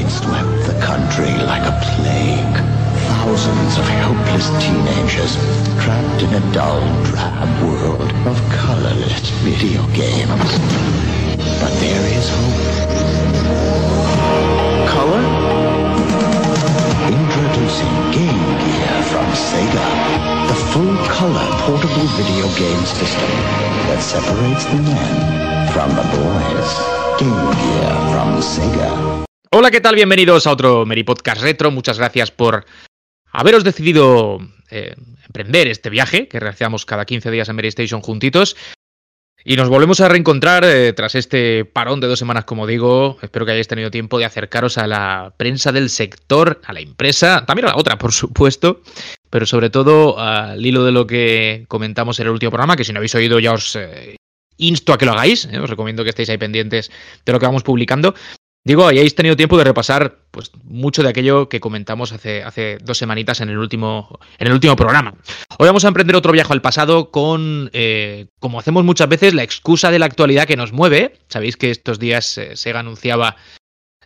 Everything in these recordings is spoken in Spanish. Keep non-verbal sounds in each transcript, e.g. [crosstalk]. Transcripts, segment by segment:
It swept the country like a plague. Thousands of helpless teenagers trapped in a dull, drab world of colorless video games. But there is hope. Color? Introducing Game Gear from Sega. The full color portable video game system that separates the men from the boys. Game Gear from Sega. Hola, ¿qué tal? Bienvenidos a otro Meri Podcast Retro. Muchas gracias por haberos decidido eh, emprender este viaje que realizamos cada 15 días en Meri Station juntitos. Y nos volvemos a reencontrar eh, tras este parón de dos semanas, como digo. Espero que hayáis tenido tiempo de acercaros a la prensa del sector, a la empresa, también a la otra, por supuesto, pero sobre todo al hilo de lo que comentamos en el último programa, que si no habéis oído ya os eh, insto a que lo hagáis. os recomiendo que estéis ahí pendientes de lo que vamos publicando. Digo, hayáis tenido tiempo de repasar pues, mucho de aquello que comentamos hace, hace dos semanitas en el, último, en el último programa. Hoy vamos a emprender otro viaje al pasado con, eh, como hacemos muchas veces, la excusa de la actualidad que nos mueve. Sabéis que estos días eh, Sega anunciaba,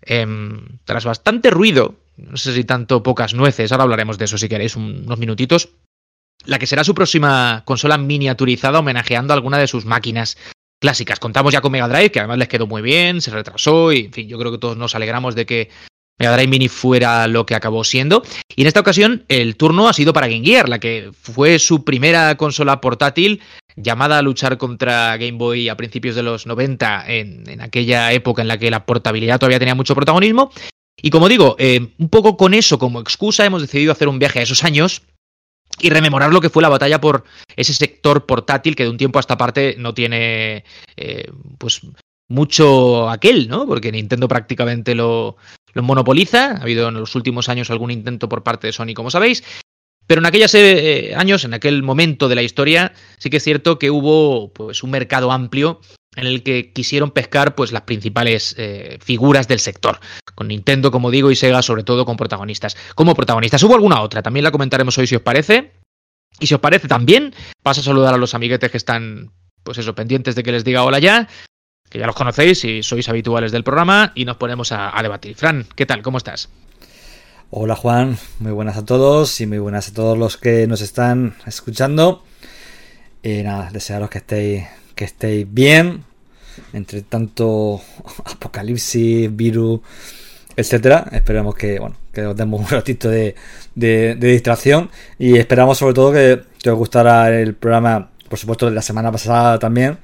em, tras bastante ruido, no sé si tanto pocas nueces, ahora hablaremos de eso si queréis un- unos minutitos, la que será su próxima consola miniaturizada homenajeando alguna de sus máquinas clásicas. Contamos ya con Mega Drive, que además les quedó muy bien, se retrasó y, en fin, yo creo que todos nos alegramos de que Mega Drive Mini fuera lo que acabó siendo. Y en esta ocasión el turno ha sido para Game Gear, la que fue su primera consola portátil llamada a luchar contra Game Boy a principios de los 90, en, aquella época en la que la portabilidad todavía tenía mucho protagonismo. Y como digo, eh, un poco con eso como excusa hemos decidido hacer un viaje a esos años y rememorar lo que fue la batalla por ese sector portátil que de un tiempo a esta parte no tiene eh, pues mucho aquel, ¿no? Porque Nintendo prácticamente lo, monopoliza. Ha habido en los últimos años algún intento por parte de Sony, como sabéis. Pero en aquellos eh, años, en aquel momento de la historia, sí que es cierto que hubo pues, un mercado amplio en el que quisieron pescar pues, las principales eh, figuras del sector. Con Nintendo, como digo, y Sega, sobre todo, con protagonistas. Como protagonistas. Hubo alguna otra, también la comentaremos hoy si os parece. Y si os parece también, paso a saludar a los amiguetes que están, pues eso, pendientes de que les diga hola ya, que ya los conocéis y sois habituales del programa, y nos ponemos a, a debatir. Fran, ¿qué tal? ¿Cómo estás? Hola Juan, muy buenas a todos y muy buenas a todos los que nos están escuchando. Y nada, desearos que estéis, que estéis bien entre tanto [laughs] apocalipsis, virus, etcétera. Esperamos que, bueno, que os demos un [laughs] ratito de, de- distracción y esperamos sobre todo que, que os gustara el programa, por supuesto, de la semana pasada también.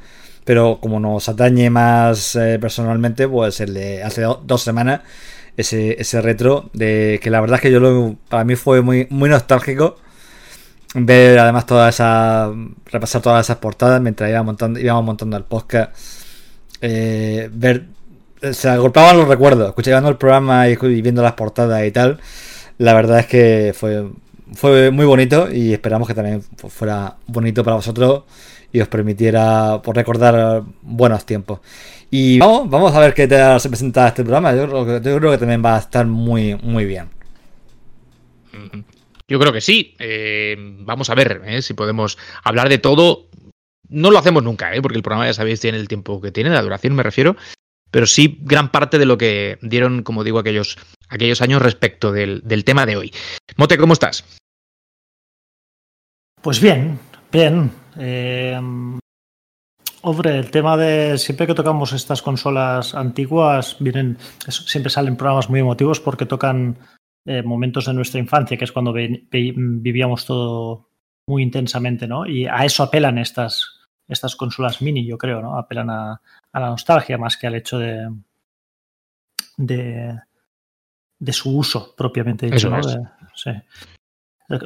Pero como nos atañe más eh, personalmente, pues el de hace do- dos semanas, ese, ese retro, de que la verdad es que yo lo, para mí fue muy, muy nostálgico ver además todas esas repasar todas esas portadas mientras íbamos montando, íbamos montando el podcast eh, ver se agolpaban los recuerdos escuchando el programa y, viendo las portadas y tal la verdad es que fue fue muy bonito y esperamos que también fu- fuera bonito para vosotros y os permitiera por recordar buenos tiempos y vamos, vamos a ver qué tal se presenta este programa yo creo, que, también va a estar muy muy bien Yo creo que sí. Eh, vamos a ver eh, si podemos hablar de todo. No lo hacemos nunca, eh, porque el programa, ya sabéis, tiene el tiempo que tiene, la duración me refiero. Pero sí gran parte de lo que dieron, como digo, aquellos, aquellos años respecto del, del tema de hoy. Mote, ¿cómo estás? Pues bien, bien. Eh, hombre, el tema de siempre que tocamos estas consolas antiguas, vienen, siempre salen programas muy emotivos porque tocan eh, momentos de nuestra infancia, que es cuando vivíamos todo muy intensamente, ¿no? Y a eso apelan estas, estas consolas mini, yo creo, ¿no? Apelan a, a la nostalgia más que al hecho de, de, de su uso propiamente dicho, Eso ¿no? De- sí.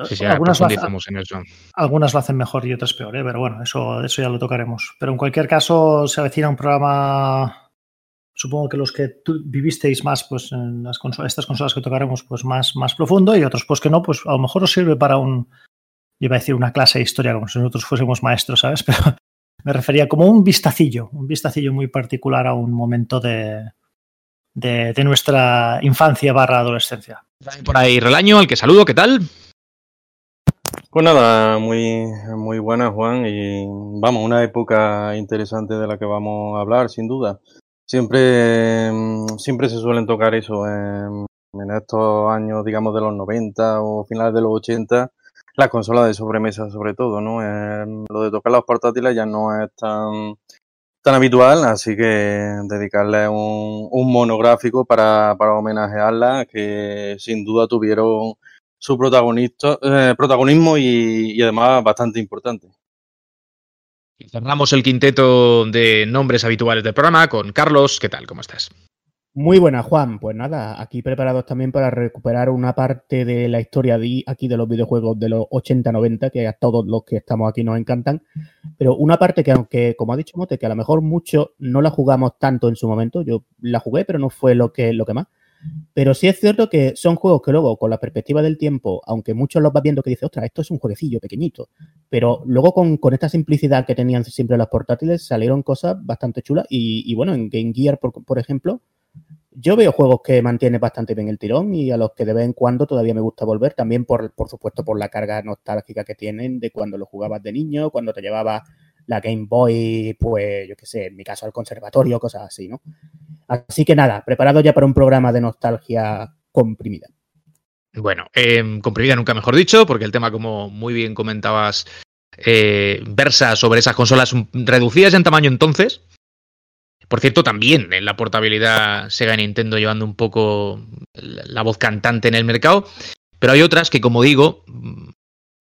Sí, sí, ahora Algunas lo- profundizamos en eso. algunas lo hacen mejor y otras peor, ¿eh? pero bueno, eso, eso ya lo tocaremos. Pero en cualquier caso, se avecina un programa. Supongo que los que tú vivisteis más, pues en las consolas, estas consolas que tocaremos, pues más, más profundo, y otros, pues que no, pues a lo mejor os sirve para un. Iba a decir una clase de historia, como si nosotros fuésemos maestros, ¿sabes? [laughs] Pero me refería como un vistacillo, un vistacillo muy particular a un momento de, de, de nuestra infancia barra adolescencia. Por ahí Relaño, al que saludo, ¿qué tal? Pues nada, muy, muy buena Juan y vamos, una época interesante de la que vamos a hablar sin duda. siempre, mm, siempre se suelen tocar eso en, en estos años, digamos, de los 90 o finales de los 80, las consolas de sobremesa sobre todo, ¿no? lo de tocar los portátiles ya no es tan, tan habitual, así que dedicarle un, un monográfico para, para homenajearla, que sin duda tuvieron su protagonista, eh, protagonismo y, y además bastante importante. Cerramos el quinteto de nombres habituales del programa con Carlos. ¿Qué tal? ¿Cómo estás? Muy buena, Juan. Pues nada, aquí preparados también para recuperar una parte de la historia de aquí de los videojuegos de los 80-90, que a todos los que estamos aquí nos encantan. Pero una parte que, aunque, como ha dicho Mote, que a lo mejor mucho no la jugamos tanto en su momento, yo la jugué, pero no fue lo que, lo que más. Pero sí es cierto que son juegos que luego, con la perspectiva del tiempo, aunque muchos los vas viendo que dices, ostras, esto es un jueguecillo pequeñito, pero luego con, con esta simplicidad que tenían siempre los portátiles, salieron cosas bastante chulas. Y, bueno, en Game Gear, por, ejemplo, yo veo juegos que mantienen bastante bien el tirón y a los que de vez en cuando todavía me gusta volver, también por, por supuesto por la carga nostálgica que tienen de cuando lo jugabas de niño, cuando te llevabas la Game Boy, pues yo qué sé, en mi caso al conservatorio, cosas así, ¿no? Así que nada, preparado ya para un programa de nostalgia comprimida. Bueno, eh, comprimida nunca mejor dicho, porque el tema, como muy bien comentabas, eh, versa sobre esas consolas reducidas en tamaño entonces. Por cierto, también en la portabilidad Sega y Nintendo llevando un poco la voz cantante en el mercado. Pero hay otras que, como digo,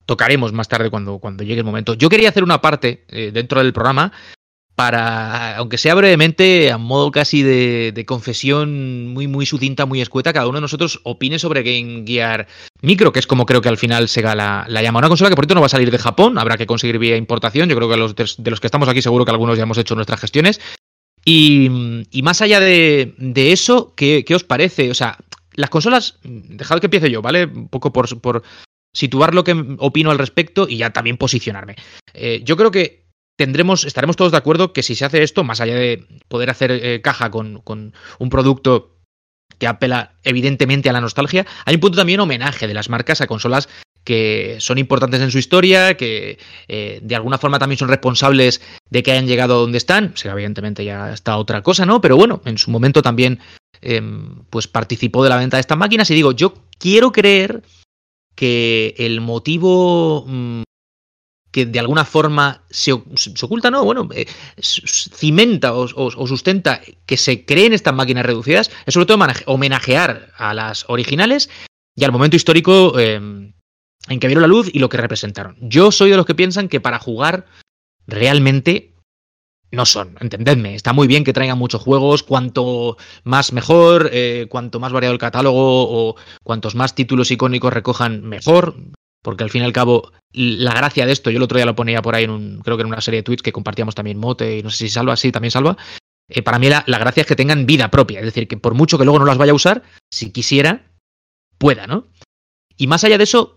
tocaremos más tarde cuando, cuando llegue el momento. Yo quería hacer una parte eh, dentro del programa para, aunque sea brevemente, a modo casi de, confesión muy, muy sucinta, muy escueta, cada uno de nosotros opine sobre Game Gear Micro, que es como creo que al final Sega la, la llama. Una consola que por cierto no va a salir de Japón, habrá que conseguir vía importación. Yo creo que de los que estamos aquí seguro que algunos ya hemos hecho nuestras gestiones. Y, más allá de, eso, ¿qué, ¿qué, os parece? O sea, las consolas, dejad que empiece yo, ¿vale? Un poco por, por situar lo que opino al respecto y ya también posicionarme. Eh, yo creo que tendremos, estaremos todos de acuerdo que si se hace esto, más allá de poder hacer eh, caja con, con, un producto que apela evidentemente a la nostalgia, hay un punto también homenaje de las marcas a consolas que son importantes en su historia, que eh, de alguna forma también son responsables de que hayan llegado a donde están. O sea, evidentemente ya está otra cosa, ¿no? Pero bueno, en su momento también eh, pues participó de la venta de estas máquinas y digo, yo quiero creer que el motivo mmm, que de alguna forma se, oculta, no, bueno, eh, cimenta o, sustenta que se creen estas máquinas reducidas, es sobre todo homenajear a las originales y al momento histórico eh, en que vieron la luz y lo que representaron. Yo soy de los que piensan que para jugar realmente no son, entendedme, está muy bien que traigan muchos juegos, cuanto más mejor, eh, cuanto más variado el catálogo o cuantos más títulos icónicos recojan mejor, porque al fin y al cabo la gracia de esto, yo el otro día lo ponía por ahí en un, creo que en una serie de tweets que compartíamos también Mote y no sé si Salva, sí, también Salva, eh, para mí la, la, gracia es que tengan vida propia, es decir, que por mucho que luego no las vaya a usar, si quisiera, pueda, ¿no? Y más allá de eso,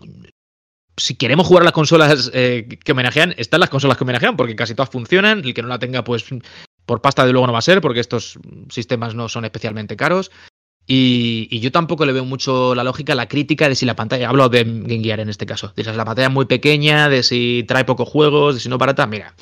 si queremos jugar a las consolas eh, que homenajean, están las consolas que homenajean, porque casi todas funcionan. El que no la tenga, pues por pasta de luego no va a ser, porque estos sistemas no son especialmente caros. Y, yo tampoco le veo mucho la lógica la crítica de si la pantalla, hablo de Game Gear en este caso, de si la pantalla es muy pequeña, de si trae pocos juegos, de si no barata. Mira,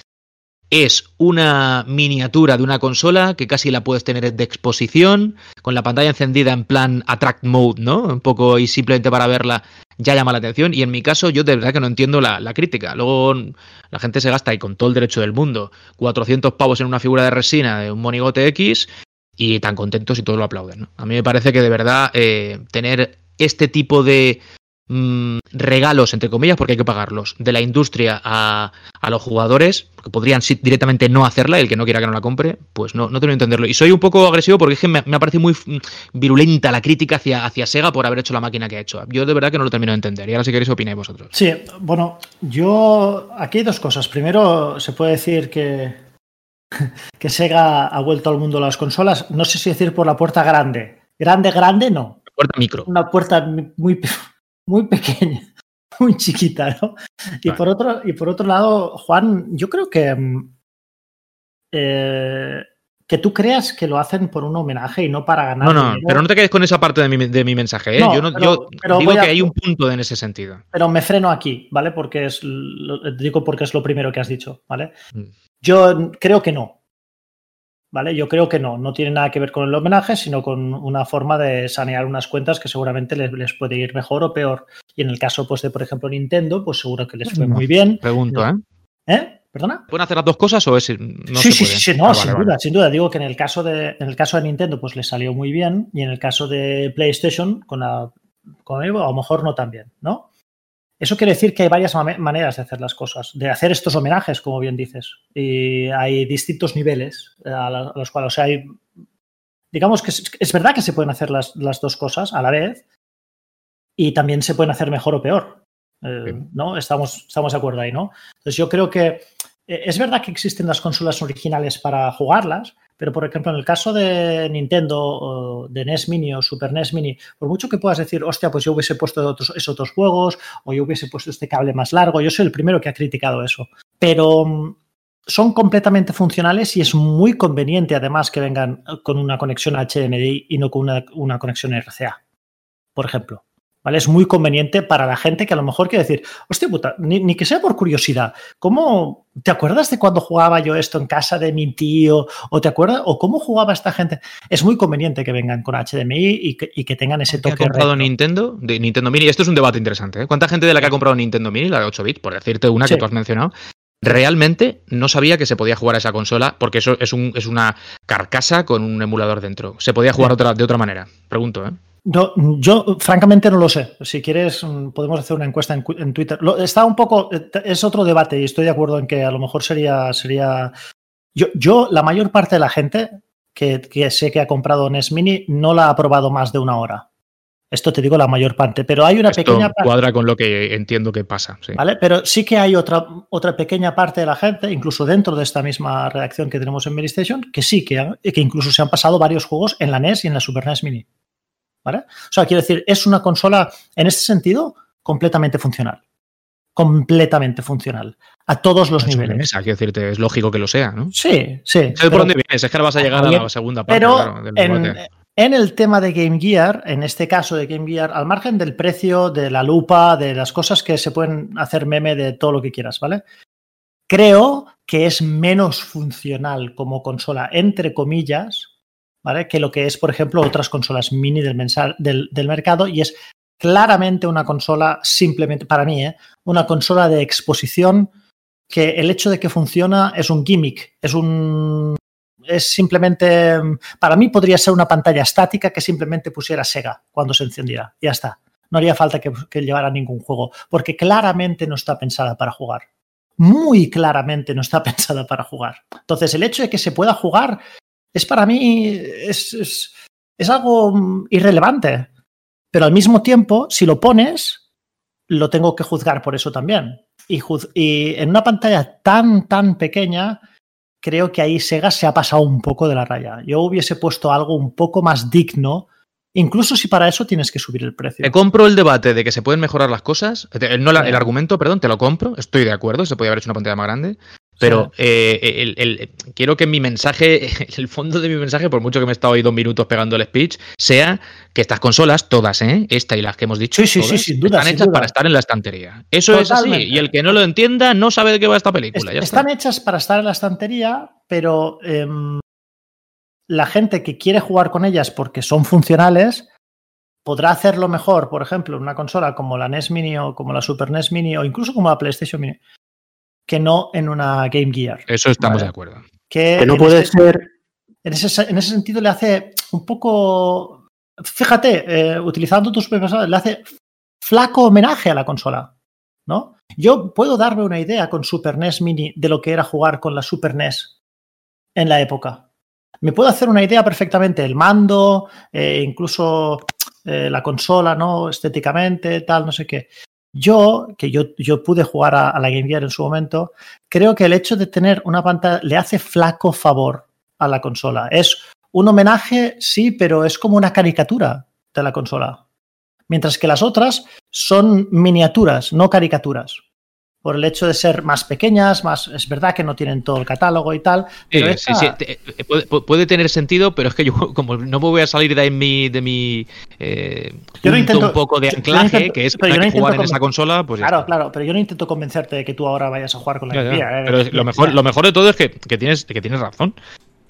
es una miniatura de una consola que casi la puedes tener de exposición, con la pantalla encendida en plan attract mode, ¿no? Un poco y simplemente para verla ya llama la atención. Y en mi caso, yo de verdad que no entiendo la, crítica. Luego la gente se gasta, y con todo el derecho del mundo, 400 pavos en una figura de resina de un monigote X y tan contentos y todos lo aplauden. A mí me parece que de verdad eh, tener este tipo de mmm, regalos, entre comillas, porque hay que pagarlos, de la industria a, a los jugadores, que podrían directamente no hacerla, el que no quiera que no la compre, pues no, no tengo que entenderlo. Y soy un poco agresivo porque es que me, me ha parecido muy virulenta la crítica hacia, hacia Sega por haber hecho la máquina que ha hecho. Yo de verdad que no lo termino de entender. Y ahora si queréis opináis vosotros. Sí, bueno, yo aquí hay dos cosas. Primero, se puede decir que, [laughs] que Sega ha vuelto al mundo de las consolas. No sé si decir por la puerta grande. Grande, grande, no. Puerta micro. Una puerta muy, muy pequeña, [laughs] muy chiquita, ¿no? Y, vale. por otro, y por otro lado, Juan, yo creo que, eh, que tú creas que lo hacen por un homenaje y no para ganar. No, no, dinero. pero no te quedes con esa parte de mi, de mi mensaje. ¿eh? No, yo, no, pero, yo pero digo a, que hay un punto en ese sentido. Pero me freno aquí, ¿vale? Porque es, lo, digo porque es lo primero que has dicho, ¿vale? Mm. Yo creo que no. ¿Vale? Yo creo que no, no tiene nada que ver con el homenaje, sino con una forma de sanear unas cuentas que seguramente les, les puede ir mejor o peor. Y en el caso, pues, de, por ejemplo, Nintendo, pues seguro que les fue muy bien. Pregunto, ¿eh? ¿Eh? ¿Perdona? ¿Pueden hacer las dos cosas o es no sí, se sí, sí, no, Ah, sin vale, duda, vale. sin duda. Digo que en el caso de, en el caso de Nintendo, pues le salió muy bien, y en el caso de PlayStation, con la, con Evo, a lo mejor no tan bien, ¿no? Eso quiere decir que hay varias maneras de hacer las cosas, de hacer estos homenajes, como bien dices. Y hay distintos niveles eh, a, los cuales, o sea, hay, digamos que es, es verdad que se pueden hacer las, las dos cosas a la vez y también se pueden hacer mejor o peor. Eh. ¿No? Estamos, estamos de acuerdo ahí, ¿no? Entonces yo creo que eh, es verdad que existen las consolas originales para jugarlas, pero por ejemplo en el caso de Nintendo, de NES Mini o Super NES Mini, por mucho que puedas decir, hostia, pues yo hubiese puesto otros, esos otros juegos o yo hubiese puesto este cable más largo, yo soy el primero que ha criticado eso, pero mm, son completamente funcionales y es muy conveniente además que vengan con una conexión HDMI y no con una, una conexión RCA, por ejemplo. ¿Vale? Es muy conveniente para la gente que a lo mejor quiere decir, hostia puta, ni, ni que sea por curiosidad, ¿cómo te acuerdas de cuando jugaba yo esto en casa de mi tío? ¿O te acuerdas? ¿O cómo jugaba esta gente? Es muy conveniente que vengan con HDMI y que, y que tengan ese ¿Qué ha toque. comprado retro. Nintendo? De Nintendo Mini. Esto es un debate interesante. ¿eh? ¿Cuánta gente de la que ha comprado Nintendo Mini, la de 8 bits, por decirte una Sí. que tú has mencionado, realmente no sabía que se podía jugar a esa consola porque eso es, un, es una carcasa con un emulador dentro? Se podía jugar Sí. otra, de otra manera. Pregunto, ¿eh? No, yo francamente no lo sé. Si quieres, mm, podemos hacer una encuesta en, Twitter. Lo- está un poco, eh, es otro debate y estoy de acuerdo en que a lo mejor sería, sería. Yo, yo la mayor parte de la gente que, que sé que ha comprado NES Mini no la ha probado más de una hora. Esto te digo la mayor parte, pero hay una Esto pequeña parte. cuadra con lo que entiendo que pasa. sí. ¿Vale? Pero sí que hay otra, otra pequeña parte de la gente, incluso dentro de esta misma redacción que tenemos en Station, que sí, que, que incluso se han pasado varios juegos en la NES y en la Super NES Mini. ¿Vale? O sea, quiero decir, es una consola, en este sentido, completamente funcional. Completamente funcional. A todos los Es niveles. mesa, quiero decirte, es lógico que lo sea, ¿no? Sí, sí. Por pero- dónde vienes, es que ahora vas a llegar a la segunda parte pero claro, del en, debate. en el tema de Game Gear, en este caso de Game Gear, al margen del precio, de la lupa, de las cosas que se pueden hacer meme de todo lo que quieras, ¿vale? Creo que es menos funcional como consola, entre comillas, ¿vale? Que lo que es, por ejemplo, otras consolas mini del, mercado y es claramente una consola simplemente, para mí, ¿eh? una consola de exposición que el hecho de que funciona es un gimmick, es un es simplemente, para mí podría ser una pantalla estática que simplemente pusiera Sega cuando se encendiera. Ya está. No haría falta que llevara ningún juego, porque claramente no está pensada para jugar. Muy claramente no está [laughs] pensada para jugar. Entonces, el hecho de que se pueda jugar es para mí, es, es, es algo mm, irrelevante. Pero al mismo tiempo, si lo pones, lo tengo que juzgar por eso también. Y, juz- y en una pantalla tan, tan pequeña, creo que ahí Sega se ha pasado un poco de la raya. Yo hubiese puesto algo un poco más digno, incluso si para eso tienes que subir el precio. Te compro el debate de que se pueden mejorar las cosas. te- No la- el argumento, perdón, te lo compro. Estoy de acuerdo, se podría haber hecho una pantalla más grande. Pero eh, el- el- quiero que mi mensaje, [laughs] el fondo de mi mensaje, por mucho que me he estado ahí dos minutos pegando el speech, sea que estas consolas, todas, ¿eh? esta y las que hemos dicho, Sí, sí, sí, todas, sin duda, están hechas duda. para estar en la estantería. Eso es así. Y el que no lo entienda no sabe de qué va esta película. Ya están está. hechas para estar en la estantería, pero em, la gente que quiere jugar con ellas porque son funcionales podrá hacerlo mejor, por ejemplo, en una consola como la NES Mini o como la Super NES Mini o incluso como la PlayStation Mini, que no en una Game Gear. Eso estamos Vale. de acuerdo. Que, Que no puede ser. en ese, en ese sentido le hace un poco, fíjate, eh, utilizando tus palabras, le hace flaco homenaje a la consola, ¿no? Yo puedo darme una idea con Super NES Mini de lo que era jugar con la Super NES en la época. Me puedo hacer una idea perfectamente, el mando, eh, incluso eh, la consola, ¿no? Estéticamente, tal, no sé qué. Yo, que yo, yo pude jugar a, a la Game Gear en su momento, creo que el hecho de tener una pantalla le hace flaco favor a la consola. Es un homenaje, sí, pero es como una caricatura de la consola. Mientras que las otras son miniaturas, no caricaturas. Por el hecho de ser más pequeñas, más. Es verdad que no tienen todo el catálogo y tal. Pero Sí, sí, esta- sí, te- eh, puede, pu- puede tener sentido, pero es que yo, [laughs] como no me voy a salir de mi, de mi eh, Yo no intento- un poco de yo anclaje, intento- que es yo no jugar en esa consola, pues Claro, está. claro, pero yo no intento convencerte de que tú ahora vayas a jugar con la ¿eh? Pero lo mejor, lo mejor de todo es que, que tienes, que tienes razón.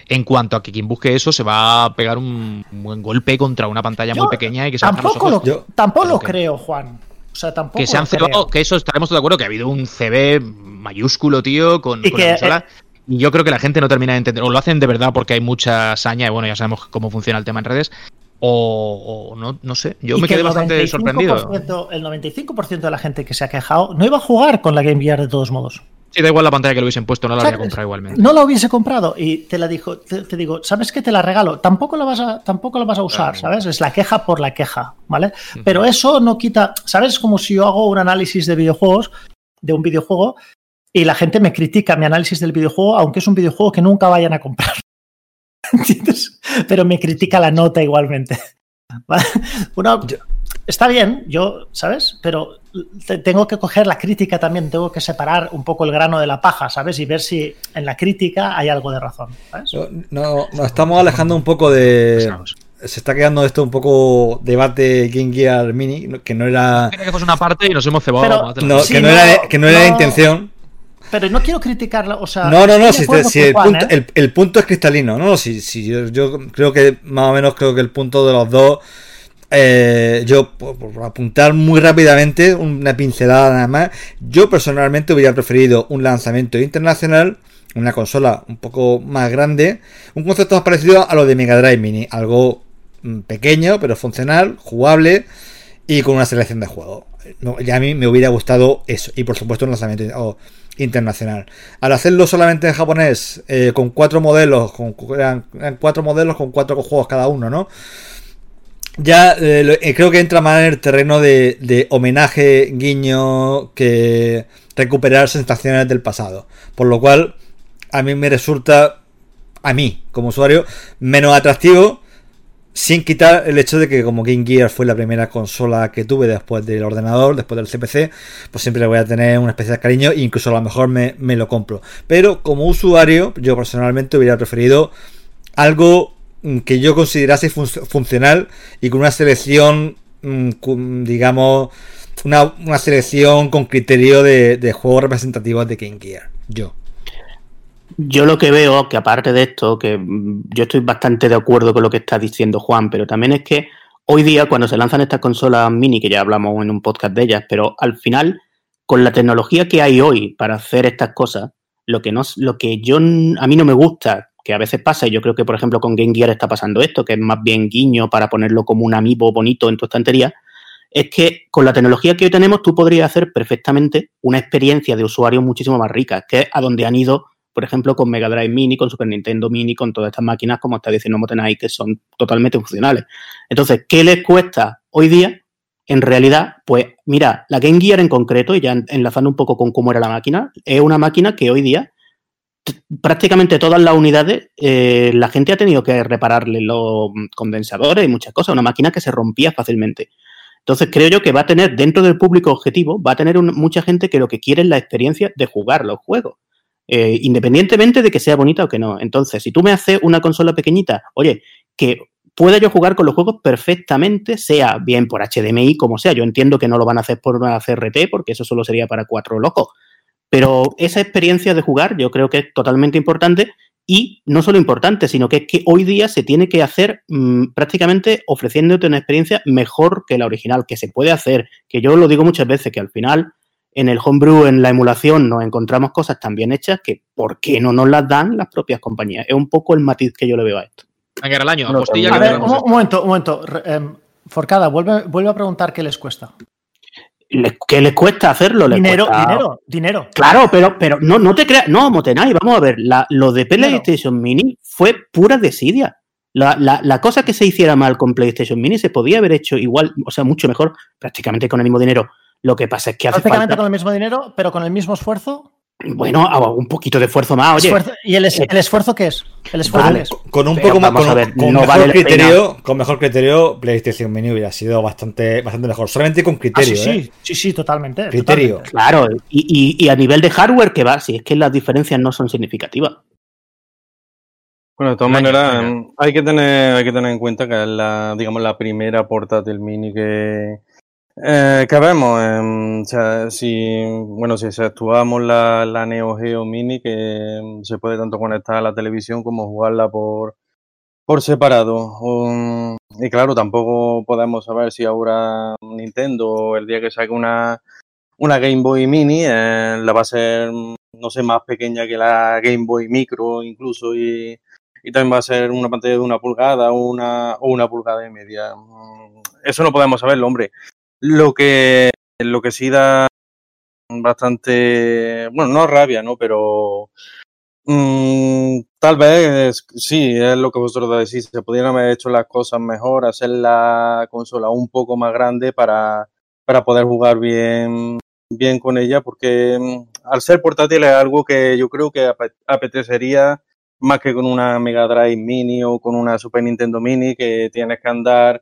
en cuanto a que quien busque eso se va a pegar un buen golpe contra una pantalla muy pequeña y que se tampoco lo, yo, tampoco lo creo, Juan. O sea, tampoco que se han cebado, que eso estaremos de acuerdo que ha habido un CB mayúsculo, tío, con, la consola. Y yo creo que la gente no termina de entender, o lo hacen de verdad porque hay mucha saña, y bueno, ya sabemos cómo funciona el tema en redes, o, no, no sé, yo me quedé bastante sorprendido. El 95% de la gente que se ha quejado no iba a jugar con la Game Gear de todos modos. Sí, da igual la pantalla que lo hubiesen puesto, no la habría comprado igualmente. No la hubiese comprado y te la dijo, te, digo, ¿sabes qué? Te la regalo. Tampoco la vas a, tampoco la vas a usar, ¿sabes? Es la queja por la queja, ¿vale? Pero eso no quita, ¿sabes? Como si yo hago un análisis de videojuegos, de un videojuego, y la gente me critica mi análisis del videojuego, aunque es un videojuego que nunca vayan a comprar. [laughs] ¿Entiendes? Pero me critica la nota igualmente. [laughs] Bueno, está bien, yo, ¿sabes? Pero tengo que coger la crítica también, tengo que separar un poco el grano de la paja, ¿sabes? Y ver si en la crítica hay algo de razón. No, nos estamos alejando un poco de. Se está quedando esto un poco debate King Gear Mini, que no era. que fuese una parte y nos hemos cebado. no, que, no era, que no era la intención. Pero no quiero criticarla, o sea. No, no, no, si, el, punto, ¿eh? el, punto, es cristalino, ¿no? Si, si yo, creo que más o menos creo que el punto de los dos. Eh, yo, por, apuntar muy rápidamente, una pincelada nada más. Yo personalmente hubiera preferido un lanzamiento internacional, una consola un poco más grande, un concepto más parecido a lo de Mega Drive Mini, algo mm, pequeño pero funcional, jugable y con una selección de juegos. ya a mí me hubiera gustado eso, y por supuesto un lanzamiento internacional. Al hacerlo solamente en japonés, eh, con cuatro modelos, con cuatro modelos con cuatro juegos cada uno, ¿no? Ya eh, eh, creo que entra más en el terreno de, homenaje, guiño, que recuperar sensaciones del pasado. Por lo cual, a mí me resulta, a mí como usuario, menos atractivo sin quitar el hecho de que como Game Gear fue la primera consola que tuve después del ordenador, después del CPC, pues siempre le voy a tener un especial cariño e incluso a lo mejor me, lo compro. Pero como usuario, yo personalmente hubiera preferido algo que yo considerase funcional y con una selección, mm, digamos, una, selección con criterio de, de juegos representativos de Game Gear. Yo. Yo lo que veo, que aparte de esto, que yo estoy bastante de acuerdo con lo que está diciendo Juan, pero también es que hoy día cuando se lanzan estas consolas mini, que ya hablamos en un podcast de ellas, pero al final, con la tecnología que hay hoy para hacer estas cosas, lo que, no, lo que yo, a mí no me gusta, que a veces pasa, y yo creo que por ejemplo con Game Gear está pasando esto, que es más bien guiño para ponerlo como un amiibo bonito en tu estantería, es que con la tecnología que hoy tenemos tú podrías hacer perfectamente una experiencia de usuario muchísimo más rica, que es a donde han ido por ejemplo, con Mega Drive Mini, con Super Nintendo Mini, con todas estas máquinas, como está diciendo Motenai, que son totalmente funcionales. Entonces, ¿qué les cuesta hoy día? En realidad, pues mira, la Game Gear en concreto, y ya enlazando un poco con cómo era la máquina, es una máquina que hoy día prácticamente todas las unidades eh, la gente ha tenido que repararle los condensadores y muchas cosas, una máquina que se rompía fácilmente. Entonces creo yo que va a tener dentro del público objetivo, va a tener mucha gente que lo que quiere es la experiencia de jugar los juegos. Eh, independientemente de que sea bonita o que no. Entonces, si tú me haces una consola pequeñita, oye, que pueda yo jugar con los juegos perfectamente, sea bien por HDMI, como sea. Yo entiendo que no lo van a hacer por una CRT, porque eso solo sería para cuatro locos. Pero esa experiencia de jugar yo creo que es totalmente importante y no solo importante, sino que es que hoy día se tiene que hacer mm, prácticamente ofreciéndote una experiencia mejor que la original, que se puede hacer, que yo lo digo muchas veces, que al final en el homebrew, en la emulación, nos encontramos cosas tan bien hechas que ¿por qué no nos las dan las propias compañías? Es un poco el matiz que yo le veo a esto. Año, a ver, un, momento, un momento. Em, Forcada, vuelve, vuelve, a preguntar qué les cuesta. ¿Qué les cuesta hacerlo? dinero, dinero, dinero. Claro, pero, pero no, no te creas. No, Motenay, vamos a ver. lo de PlayStation Mini fue pura desidia. La, la, la, cosa que se hiciera mal con PlayStation Mini se podía haber hecho igual, o sea, mucho mejor, prácticamente con el mismo dinero lo que pasa es que hace Prácticamente con el mismo dinero, pero con el mismo esfuerzo. Bueno, un poquito de esfuerzo más, oye. ¿Y el, esfuerzo qué es? El esfuerzo es? Con un poco más, con, mejor criterio, con mejor criterio, PlayStation Mini hubiera sido bastante, bastante mejor. Solamente con criterio, ah, sí, ¿eh? sí, sí, totalmente. Criterio. Claro, y, y, a nivel de hardware que va, si es que las diferencias no son significativas. Bueno, de todas maneras, hay que tener, hay que tener en cuenta que es la, digamos, la primera portátil mini que, Eh, ¿Qué vemos? Em, sea, si, bueno, si actuamos la, la Neo Geo Mini, que em, se puede tanto conectar a la televisión como jugarla por, por separado. Y claro, tampoco podemos saber si ahora Nintendo, el día que saque una, una Game Boy Mini, eh, la va a ser, no sé, más pequeña que la Game Boy Micro incluso, y, y también va a ser una pantalla de una pulgada una, o una pulgada y media. Mm, eso no podemos saberlo, hombre. Lo que, lo que sí da bastante, bueno, no rabia, ¿no? Pero mmm, tal vez sí, es lo que vosotros decís, se pudieran haber hecho las cosas mejor, hacer la consola un poco más grande para, para poder jugar bien, bien con ella, porque mm, al ser portátil es algo que yo creo que apetecería más que con una Mega Drive Mini o con una Super Nintendo Mini que tienes que andar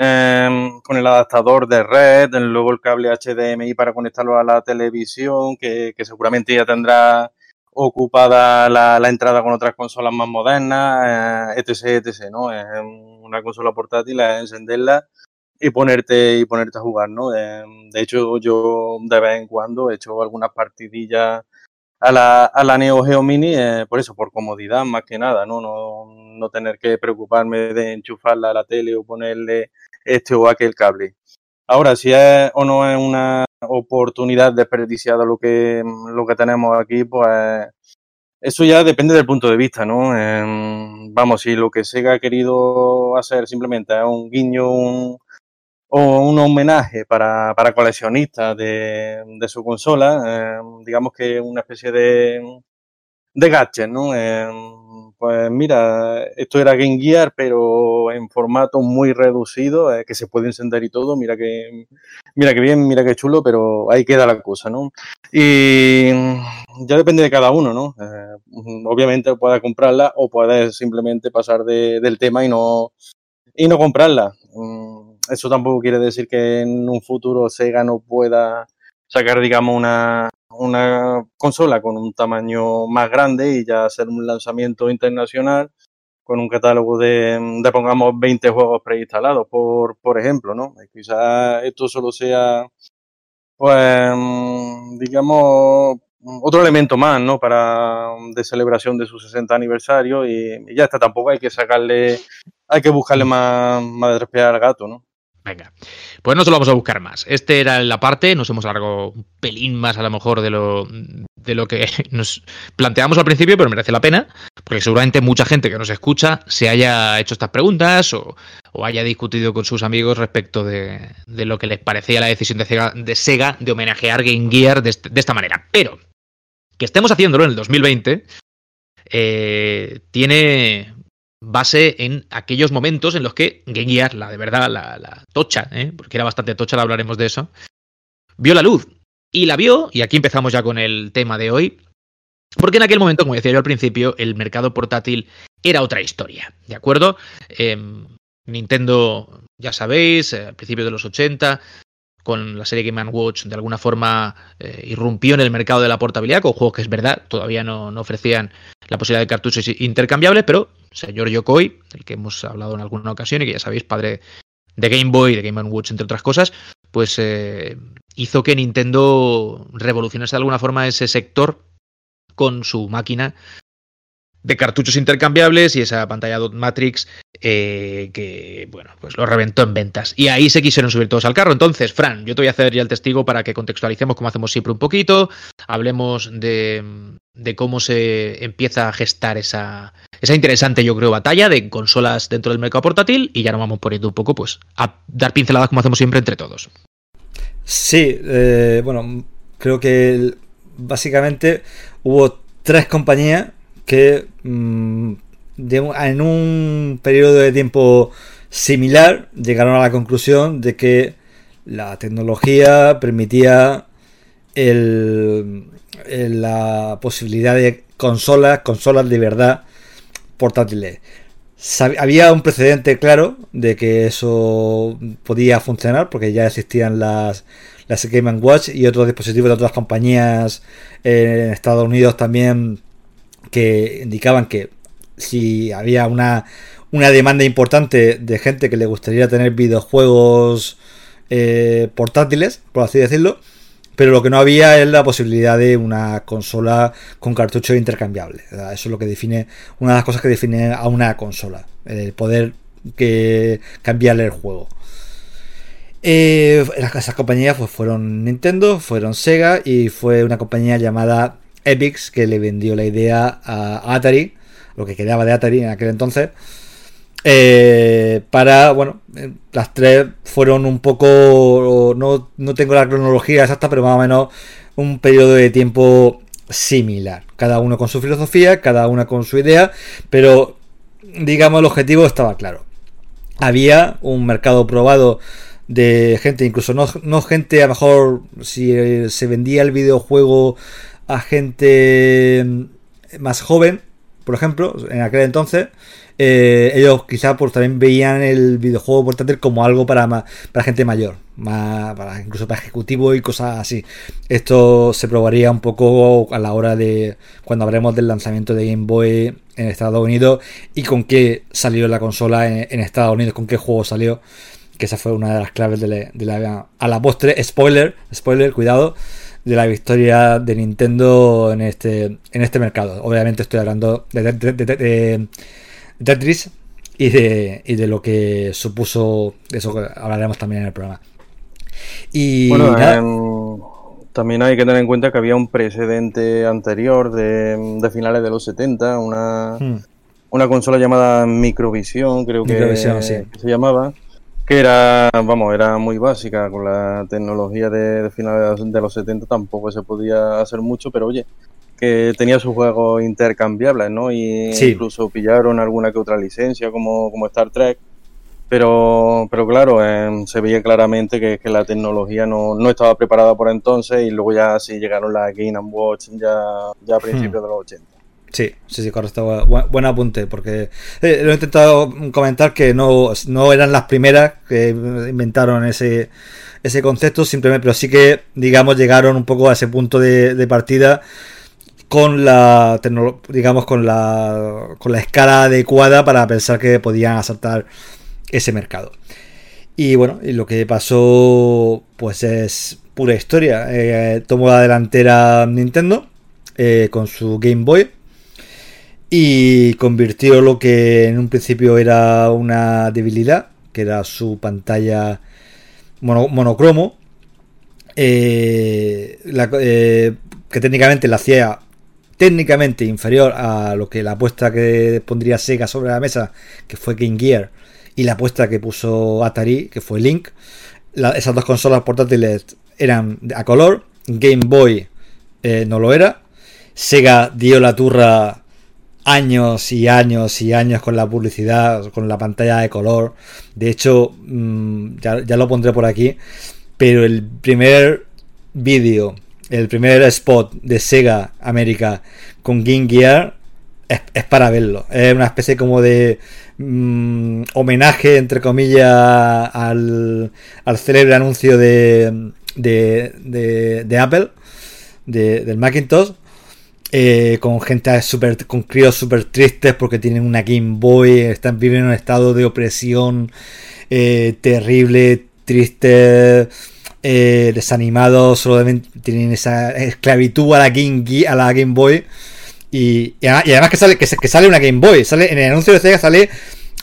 Em, con el adaptador de red, luego el cable HDMI para conectarlo a la televisión, que, seguramente ya tendrá ocupada la, entrada con otras consolas más modernas, eh, etc, etc, ¿no? una consola portátil es encenderla y ponerte y ponerte a jugar, ¿no? Em, de hecho, yo de vez en cuando he hecho algunas partidillas a la, a la Neo Geo Mini, eh, por eso, por comodidad más que nada, ¿no? ¿no? No tener que preocuparme de enchufarla a la tele o ponerle este o aquel cable. Ahora, si es o no es una oportunidad desperdiciada lo que, lo que tenemos aquí, pues eso ya depende del punto de vista, ¿no? Em, vamos, si lo que Sega ha querido hacer simplemente es un guiño o un homenaje para, para coleccionistas de, de su consola, em, digamos que una especie de, de gadget, ¿no? Em, pues mira, esto era Game Gear, pero en formato muy reducido, eh, que se puede encender y todo. Mira que, mira que bien, mira que chulo, pero ahí queda la cosa, ¿no? Y ya depende de cada uno, ¿no? Eh, obviamente puedes comprarla o puedes simplemente pasar del tema y no, y no comprarla. Mm, eso tampoco quiere decir que en un futuro Sega no pueda sacar, digamos, una, una consola con un tamaño más grande y ya hacer un lanzamiento internacional con un catálogo de, de pongamos 20 juegos preinstalados, por, por ejemplo, ¿no? Quizás esto solo sea, pues, digamos, otro elemento más, ¿no? Para de celebración de su 60 aniversario y, ya está, tampoco hay que sacarle, hay que buscarle más, más de al gato, ¿no? Venga, pues no se lo vamos a buscar más. Este era la parte, nos hemos alargado un pelín más a lo mejor de lo, de lo que [laughs] nos planteamos al principio, pero merece la pena, porque seguramente mucha gente que nos escucha se haya hecho estas preguntas o, haya discutido con sus amigos respecto de, lo que les parecía la decisión de Sega de, Sega de homenajear Game Gear de, de esta manera. Pero que estemos haciéndolo en el 2020 eh, tiene base en aquellos momentos en los que Game Gear, la de verdad, la, tocha, ¿eh? porque era bastante tocha, la hablaremos de eso, vio la luz. Y la vio, y aquí empezamos ya con el tema de hoy, porque en aquel momento, como decía yo al principio, el mercado portátil era otra historia, ¿de acuerdo? Em, Nintendo, ya sabéis, al principio de los 80, con la serie Game Watch, de alguna forma eh, irrumpió en el mercado de la portabilidad, con juegos que es verdad, todavía no, no ofrecían la posibilidad de cartuchos intercambiables, pero señor Yokoi, del que hemos hablado en alguna ocasión y que ya sabéis, padre de Game Boy, de Game Watch, entre otras cosas, pues eh, hizo que Nintendo revolucionase de alguna forma ese sector con su máquina de cartuchos intercambiables y esa pantalla Dot Matrix eh, que, bueno, pues lo reventó en ventas. Y ahí se quisieron subir todos al carro. Entonces, Fran, yo te voy a hacer ya el testigo para que contextualicemos como hacemos siempre un poquito, hablemos de, de cómo se empieza a gestar esa, esa interesante, yo creo, batalla de consolas dentro del mercado portátil y ya nos vamos poniendo un poco, pues, a dar pinceladas como hacemos siempre entre todos. Sí, eh, bueno, creo que básicamente hubo tres compañías que mm, en un periodo de tiempo similar llegaron a la conclusión de que la tecnología permitía la posibilidad de consolas, consolas de verdad portátiles. había un precedente claro de que eso podía funcionar porque ya existían las, las Game Watch y otros dispositivos de otras compañías en Estados Unidos también que indicaban que si había una, una demanda importante de gente que le gustaría tener videojuegos eh, portátiles, por así decirlo, pero lo que no había es la posibilidad de una consola con cartucho intercambiable. Eso es lo que define, una de las cosas que define a una consola, el poder que cambiarle el juego. Eh, esas compañías pues, fueron Nintendo, fueron Sega y fue una compañía llamada Epix que le vendió la idea a Atari, lo que quedaba de Atari en aquel entonces. Eh, para, bueno, eh, las tres fueron un poco, no, no tengo la cronología exacta, pero más o menos un periodo de tiempo similar. Cada uno con su filosofía, cada una con su idea, pero digamos el objetivo estaba claro. Había un mercado probado de gente, incluso no, no gente, a lo mejor si eh, se vendía el videojuego a gente más joven, por ejemplo, en aquel entonces, eh, ellos quizás pues también veían el videojuego portátil como algo para, para gente mayor, más, para, incluso para ejecutivo y cosas así. Esto se probaría un poco a la hora de cuando hablemos del lanzamiento de Game Boy en Estados Unidos y con qué salió la consola en, Estados Unidos, con qué juego salió. Que esa fue una de las claves de la, a la postre. Spoiler, spoiler, cuidado de la victoria de Nintendo en este, en este mercado. Obviamente estoy hablando de, Tetris y de, y de lo que supuso, eso que hablaremos también en el programa. Y bueno, también hay que tener en cuenta que había un precedente anterior de, finales de los 70, una, hmm. una consola llamada Microvisión, creo que, se llamaba, que era, vamos, era muy básica, con la tecnología de, de finales de los 70 tampoco se podía hacer mucho, pero oye, que tenía sus juegos intercambiables, ¿no? Y incluso pillaron alguna que otra licencia como, como Star Trek. Pero, pero claro, em, se veía claramente que, la tecnología no, no, estaba preparada por entonces y luego ya sí llegaron las Game Watch ya, ya a principios hmm. de los 80. Sí, sí, sí, correcto. Buen, apunte, porque eh, lo he intentado comentar que no, no eran las primeras que inventaron ese, ese concepto, simplemente, pero sí que, digamos, llegaron un poco a ese punto de, partida con la digamos con la con la escala adecuada para pensar que podían asaltar ese mercado. Y bueno, lo que pasó pues es pura historia. Eh, tomó la delantera Nintendo eh, con su Game Boy y convirtió lo que en un principio era una debilidad, que era su pantalla monocromo, eh, que técnicamente la hacía técnicamente inferior a lo que la apuesta que pondría Sega sobre la mesa, que fue Game Gear, y la apuesta que puso Atari, que fue Link. esas dos consolas portátiles eran a color, Game Boy eh, no lo era. Sega dio la turra años y años y años con la publicidad, con la pantalla de color. De hecho, mm, ya, lo pondré por aquí. Pero el primer vídeo el primer spot de Sega América con Game Gear es, para verlo. Es una especie como de mm, homenaje, entre comillas, al, al célebre anuncio de, de, Apple, del Macintosh. Eh, con gente super, con críos súper tristes porque tienen una Game Boy, están viviendo en un estado de opresión eh, terrible, triste eh, desanimados, solo tienen esa esclavitud a la Game, a la Game Boy. Y, además que sale, que, sale una Game Boy. Sale, en el anuncio de Sega sale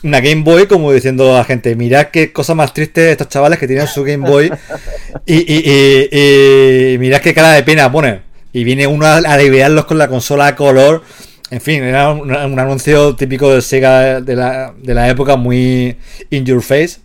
una Game Boy como diciendo a la gente, mirad qué cosa más triste estos chavales que tienen su Game Boy. [laughs] y, y, mirad qué cara de pena ponen. Y viene uno a, aliviarlos con la consola a color. En fin, era un, anuncio típico de Sega de la, de la época, muy in your face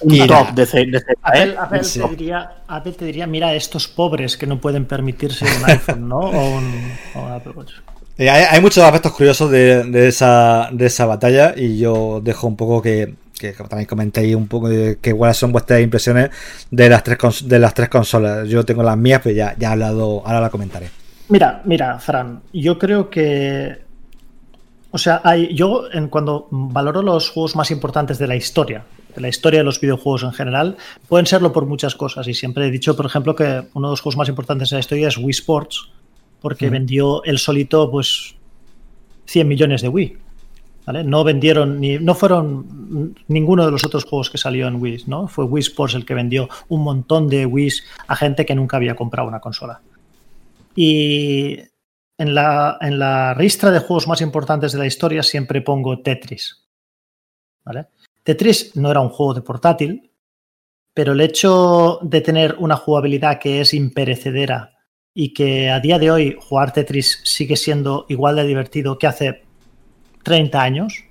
un top de, de ¿eh? Apple, te diría, Apple, te diría, mira estos pobres que no pueden permitirse un iPhone, ¿no? O un, Apple Watch. Eh, hay, muchos aspectos curiosos de, esa, de esa batalla y yo dejo un poco que, que también comentéis un poco de que cuáles son vuestras impresiones de las tres de las tres consolas. Yo tengo las mías, pero ya, ya he hablado, ahora la comentaré. Mira, mira, Fran, yo creo que o sea, hay, yo en, cuando valoro los juegos más importantes de la historia, de la historia de los videojuegos en general, pueden serlo por muchas cosas. Y siempre he dicho, por ejemplo, que uno de los juegos más importantes de la historia es Wii Sports, porque vendió el solito, pues, 100 millones de Wii. No vendieron ni, no fueron ninguno de los otros juegos que salió en Wii, ¿no? Fue Wii Sports el que vendió un montón de Wii a gente que nunca había comprado una consola. Y en la, en la ristra de juegos más importantes de la historia siempre pongo Tetris. Tetris no era un juego de portátil, pero el hecho de tener una jugabilidad que es imperecedera y que a día de hoy jugar Tetris sigue siendo igual de divertido que hace 30 años,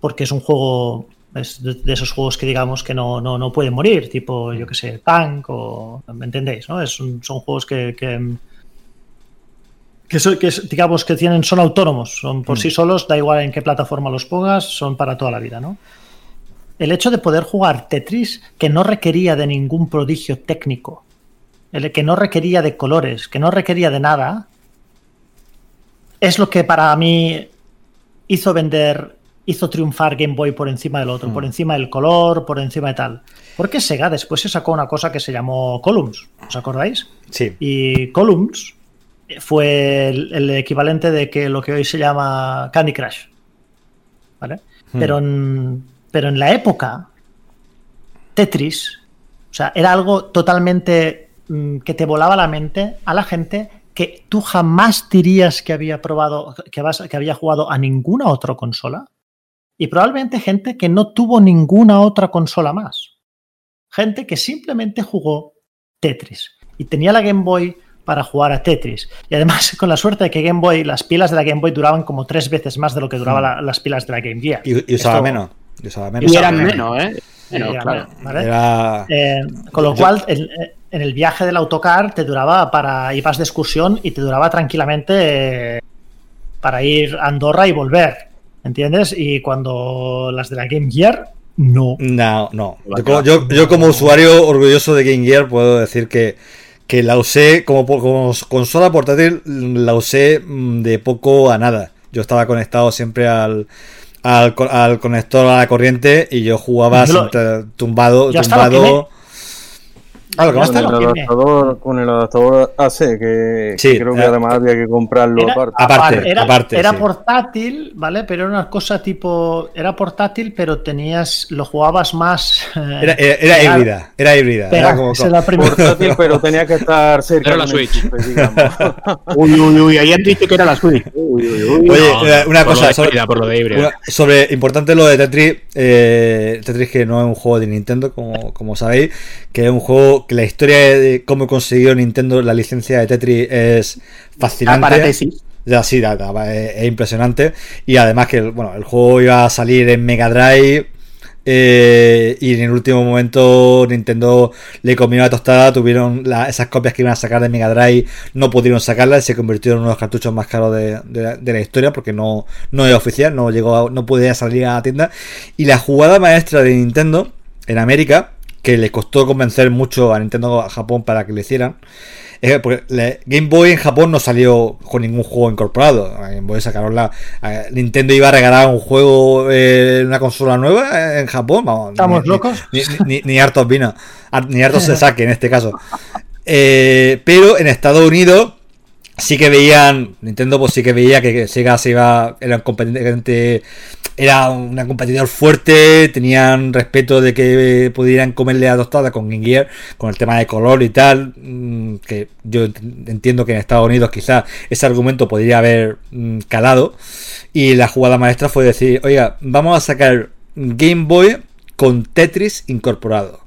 porque es un juego es de, esos juegos que digamos que no, no, no pueden morir, tipo, yo que sé, Tank o... ¿Me entendéis? ¿no? Es un, son juegos que, que, que, son, que, digamos que tienen, son autónomos, son por mm. sí solos, da igual en qué plataforma los pongas, son para toda la vida, ¿no? El hecho de poder jugar Tetris que no requería de ningún prodigio técnico, el que no requería de colores, que no requería de nada, es lo que para mí hizo vender, hizo triunfar Game Boy por encima del otro, por mm. encima del color, por encima de tal. Porque Sega después se sacó una cosa que se llamó Columns, ¿os acordáis? Sí. Y Columns fue el, equivalente de que lo que hoy se llama Candy Crush. ¿Vale? Mm. Pero, en, pero en la época, Tetris, o sea, era algo totalmente mm, que te volaba la mente a la gente que tú jamás dirías que había probado, que, vas, que había jugado a ninguna otra consola. Y probablemente gente que no tuvo ninguna otra consola más. Gente que simplemente jugó Tetris. Y tenía la Game Boy para jugar a Tetris. Y además, [laughs] con la suerte de que Game Boy, las pilas de la Game Boy duraban como tres veces más de lo que duraban hmm. las pilas de la Game Gear. Y, usaba menos. Y, usaba menos. y eran menos, ¿eh? eh con lo cual, en el viaje del autocar te duraba para ibas de excursión y te duraba tranquilamente eh, para ir a Andorra y volver, ¿entiendes? Y cuando las de la Game Gear, no. No, no. Yo, como usuario orgulloso de Game Gear puedo decir que, que la usé como, como consola portátil, la usé mm, de poco a nada. Yo estaba conectado siempre al, al, conector a la corriente y yo jugaba tumbado, tumbado. Ah, con, el adaptador, con el adaptador AC, que, creo que eh, además había que comprarlo aparte. Aparte, era, portátil, ¿vale? Pero era una cosa tipo. Era portátil, pero tenías. Lo jugabas más. Eh, era, era, híbrida. Era híbrida. Era como, portátil, pero tenía que estar cerca. Era la Switch. [laughs] uy, uy, uy. Ahí han dicho que era la Switch. Uy, uy, uy. Oye, una cosa. sobre, por lo de sobre importante lo de Tetris. Eh, Tetris, que no es un juego de Nintendo, como, como sabéis. Que es un juego que la historia de cómo consiguió Nintendo la licencia de Tetris es fascinante. Ya sí, es, impresionante. Y además que bueno, el juego iba a salir en Mega Drive. Eh, y en el último momento Nintendo le comió la tostada, tuvieron esas copias que iban a sacar de Mega Drive, no pudieron sacarlas y se convirtió en uno de los cartuchos más caros de, la historia porque no, no es oficial, no llegó, no podía salir a la tienda. Y la jugada maestra de Nintendo en América que le costó convencer mucho a Nintendo a Japón para que lo hicieran. porque Game Boy en Japón no salió con ningún juego incorporado. Game Boy sacaron la. Nintendo iba a regalar un juego, eh, una consola nueva en Japón. Vamos, ¿Estamos locos? Ni, ni, hartos vino. Ni hartos se [laughs] saque en este caso. Eh, pero en Estados Unidos sí que veían, Nintendo pues sí que veía que Sega se iba, era un competente, era un competidor fuerte, tenían respeto de que pudieran comerle la tostada con Game Gear, con el tema de color y tal, mm, que yo entiendo que en Estados Unidos quizás ese argumento podría haber mm, calado, y la jugada maestra fue decir, oiga, vamos a sacar Game Boy con Tetris incorporado.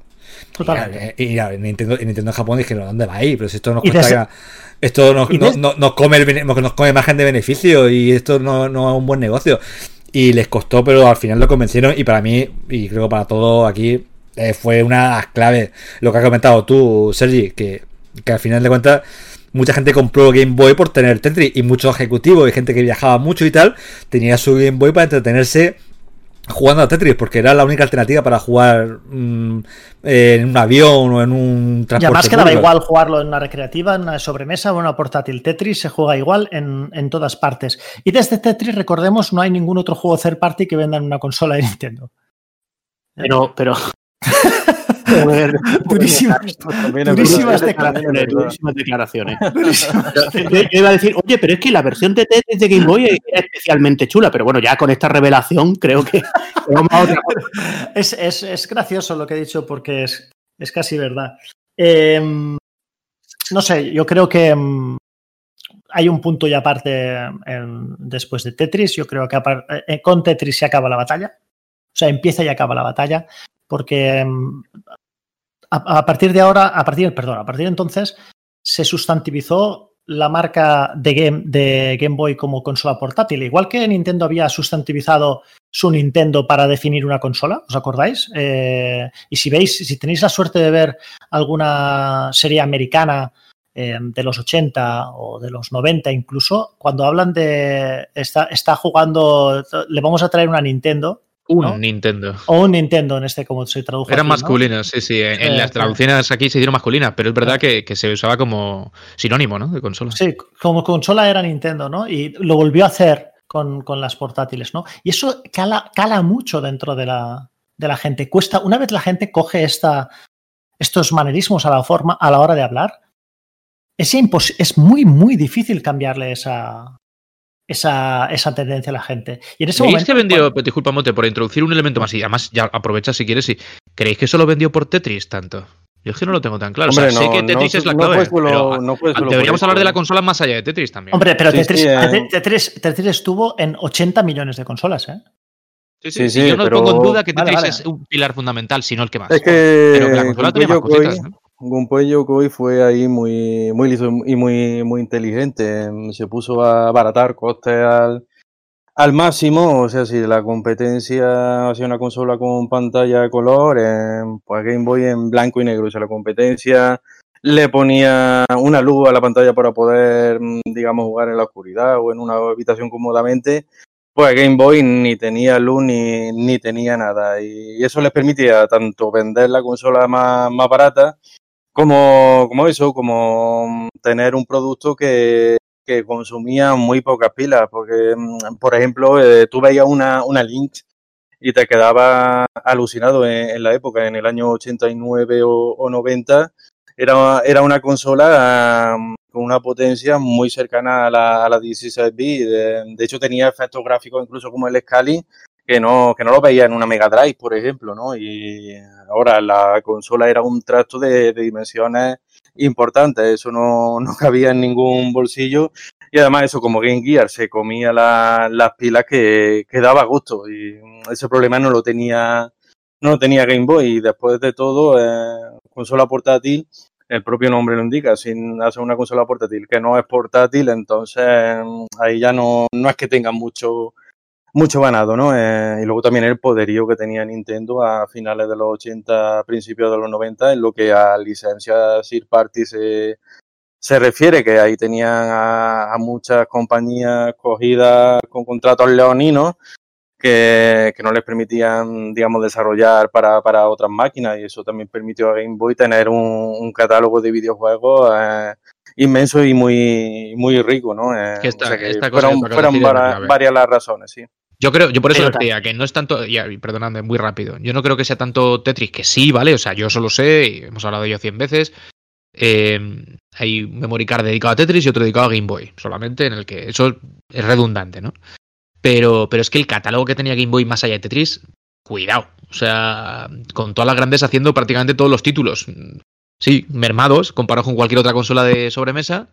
Totalmente. Y, Nintendo, Nintendo en Japón dijeron, ¿dónde va ahí? Pero si esto nos cuesta... Esto nos, come nos come margen de beneficio y esto no, es un buen negocio. Y les costó, pero al final lo convencieron. Y para mí, y creo para todos aquí, eh, fue una clave lo que has comentado tú, Sergi, que, que al final de cuentas mucha gente compró Game Boy por tener Tetris y muchos ejecutivos y gente que viajaba mucho y tal tenía su Game Boy para entretenerse jugando a Tetris, porque era la única alternativa para jugar mm, en un avión o en un transporte. Y además que daba igual jugarlo en una recreativa, en una sobremesa o en una portátil. Tetris se juega igual en, todas partes. Y desde Tetris, recordemos, no hay ningún otro juego third party que venda en una consola de Nintendo. Pero, pero. [laughs] ver. [laughs] Durísimas, es declaraciones. Durísimas declaraciones. [laughs] Yo, yo iba a decir, oye, pero es que la versión de Tetris de Game Boy era especialmente chula, pero bueno, ya con esta revelación creo que. [laughs] Es, es- es gracioso lo que he dicho porque es, es casi verdad. Eh, no sé, yo creo que mm, hay un punto y aparte en- después de Tetris. Yo creo que eh, con Tetris se acaba la batalla. O sea, empieza y acaba la batalla. Porque a, partir de ahora, a partir, perdón, a partir de entonces se sustantivizó la marca de Game, de Game Boy como consola portátil. Igual que Nintendo había sustantivizado su Nintendo para definir una consola, ¿os acordáis? Eh, y si veis, si tenéis la suerte de ver alguna serie americana eh, de los 80 o de los 90 incluso, cuando hablan de está, está jugando, le vamos a traer una Nintendo Un ¿no? Nintendo. o un Nintendo en este como se tradujo. Eran aquí, ¿no? masculinas, sí, sí. En, en Eh, las claro. traducciones aquí se hicieron masculinas, pero es verdad que, que se usaba como sinónimo, ¿no? De consola. Sí, como consola era Nintendo, ¿no? Y lo volvió a hacer con, con las portátiles, ¿no? Y eso cala, cala mucho dentro de la, de la gente. Cuesta, una vez la gente coge esta, estos manerismos a la, forma, a la hora de hablar, es, impos- es muy, muy difícil cambiarle esa, esa, esa tendencia a la gente. Y en ese ¿Creéis momento. que vendió, cuando- disculpa Mote, por introducir un elemento más y además ya aprovecha si quieres y ¿creéis que solo vendió por Tetris tanto? Yo es que no lo tengo tan claro. Hombre, o sea, sé que Tetris no, es la clave, pero deberíamos eso, hablar de la ¿eh? consola más allá de Tetris también. Hombre, pero Sí, Tetris, sí, eh. Tetris- Tetris estuvo en 80 millones de consolas, ¿eh? sí, sí, sí, sí, yo no pero- pongo en duda que Tetris vale. es un pilar fundamental, si no el que más. Es que pero que la consola tenía más cositas, ¿no? Gunpei Yokoi fue ahí muy, muy listo y muy, muy inteligente. Se puso a abaratar costes al, al máximo. O sea, si la competencia hacía una consola con pantalla de color, pues Game Boy en blanco y negro. O sea, la competencia le ponía una luz a la pantalla para poder, mm, digamos, jugar en la oscuridad o en una habitación cómodamente. Pues Game Boy ni tenía luz ni, ni tenía nada. Y eso les permitía tanto vender la consola más, más barata como, como eso, como tener un producto que, que consumía muy pocas pilas. Porque, mm, por ejemplo, eh, tú veías una, una Lynx y te quedaba alucinado en, la época, en el año 89 o, o 90. Era, era una consola um, con una potencia muy cercana a la, a la 16 bits. De, de hecho, tenía efectos gráficos incluso como el Scaling, que no, que no lo veía en una Mega Drive, por ejemplo, ¿no? Y ahora la consola era un trasto de, dimensiones importantes, eso no, [laughs] no cabía en ningún bolsillo. Y además eso, como Game Gear, se comía la- las pilas que, que daba gusto. Y ese problema no lo tenía, no lo tenía Game Boy. Y después de todo, eh, consola portátil, el propio nombre lo indica, sin hacer una consola portátil que no es portátil, entonces ahí ya no, no es que tengan mucho, mucho ganado, ¿no? Eh, y luego también el poderío que tenía Nintendo a finales de los 80, principios de los 90, en lo que a licencias third party se, se refiere, que ahí tenían a, a muchas compañías cogidas con contratos leoninos que, que no les permitían, digamos, desarrollar para, para otras máquinas y eso también permitió a Game Boy tener un, un catálogo de videojuegos eh, inmenso y muy, muy rico, ¿no? Eh, Que esta- o sea que esta cosa fueron, fueron la varias las razones, sí. Yo creo, yo por eso Pero decía que no es tanto, ya, y perdonadme, muy rápido. Yo no creo que sea tanto Tetris, que sí, ¿vale? O sea, yo solo sé, y hemos hablado de ello 100 veces. eh, hay un memory card dedicado a Tetris y otro dedicado a Game Boy, solamente en el que eso es redundante, ¿no? Pero, pero es que el catálogo que tenía Game Boy más allá de Tetris, cuidado. O sea, con todas las grandes haciendo prácticamente todos los títulos. Sí, mermados, comparado con cualquier otra consola de sobremesa,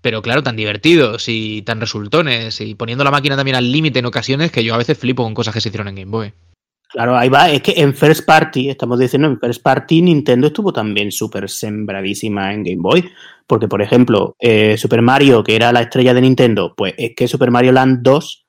pero claro, tan divertidos y tan resultones y poniendo la máquina también al límite en ocasiones que yo a veces flipo con cosas que se hicieron en Game Boy. Claro, ahí va. Es que en First Party, estamos diciendo, en First Party Nintendo estuvo también súper sembradísima en Game Boy. Porque, por ejemplo, eh, Super Mario, que era la estrella de Nintendo, pues es que Super Mario Land 2,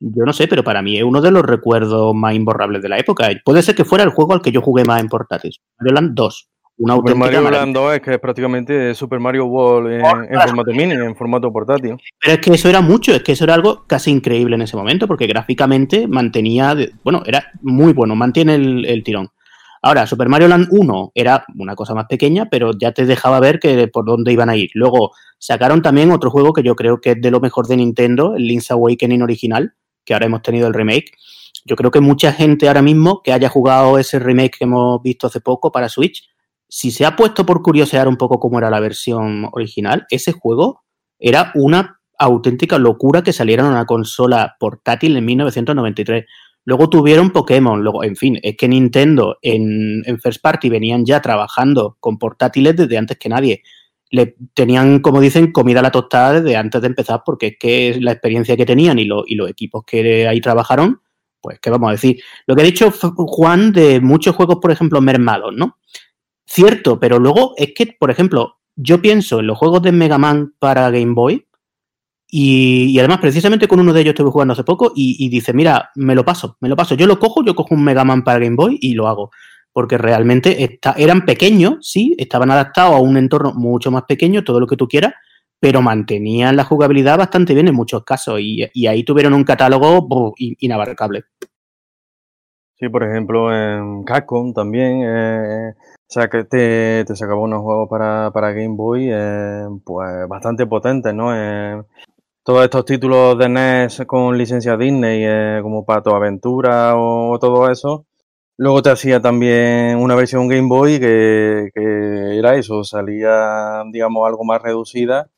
yo no sé, pero para mí es uno de los recuerdos más imborrables de la época. Puede ser que fuera el juego al que yo jugué más en portátiles. Mario Land 2. Una Super Mario. Land 2 es que es prácticamente Super Mario World en, en formato mini, en formato portátil. Pero es que eso era mucho, es que eso era algo casi increíble en ese momento, porque gráficamente mantenía, de- bueno, era muy bueno, mantiene el, el tirón. Ahora, Super Mario Land 1 era una cosa más pequeña, pero ya te dejaba ver que por dónde iban a ir. Luego sacaron también otro juego que yo creo que es de lo mejor de Nintendo, el Link's Awakening original, que ahora hemos tenido el remake. yo creo que mucha gente ahora mismo que haya jugado ese remake que hemos visto hace poco para Switch, si se ha puesto por curiosear un poco cómo era la versión original, ese juego era una auténtica locura que saliera en una consola portátil en 1993. Luego tuvieron Pokémon, luego, en fin, es que Nintendo en, First Party venían ya trabajando con portátiles desde antes que nadie. Le tenían, como dicen, comida a la tostada desde antes de empezar, porque es que la experiencia que tenían y, lo, y los equipos que ahí trabajaron, pues, ¿qué vamos a decir? Lo que ha dicho Juan de muchos juegos, por ejemplo, mermados, ¿no? Cierto, pero luego es que, por ejemplo, yo pienso en los juegos de Mega Man para Game Boy, y, además, precisamente con uno de ellos estuve jugando hace poco y, dice, mira, me lo paso, me lo paso. Yo lo cojo, yo cojo un Mega Man para Game Boy y lo hago. Porque realmente eran pequeños, sí, estaban adaptados a un entorno mucho más pequeño, todo lo que tú quieras, pero mantenían la jugabilidad bastante bien en muchos casos. Y, ahí tuvieron un catálogo inabarcable. Sí, por ejemplo, en Capcom también, eh, o sea, que te, te sacaba unos juegos para, para Game Boy, eh, pues bastante potentes, ¿no? Eh, todos estos títulos de NES con licencia Disney, eh, como Pato Aventura o, todo eso. Luego te hacía también una versión Game Boy que, era eso, salía, digamos, algo más reducida,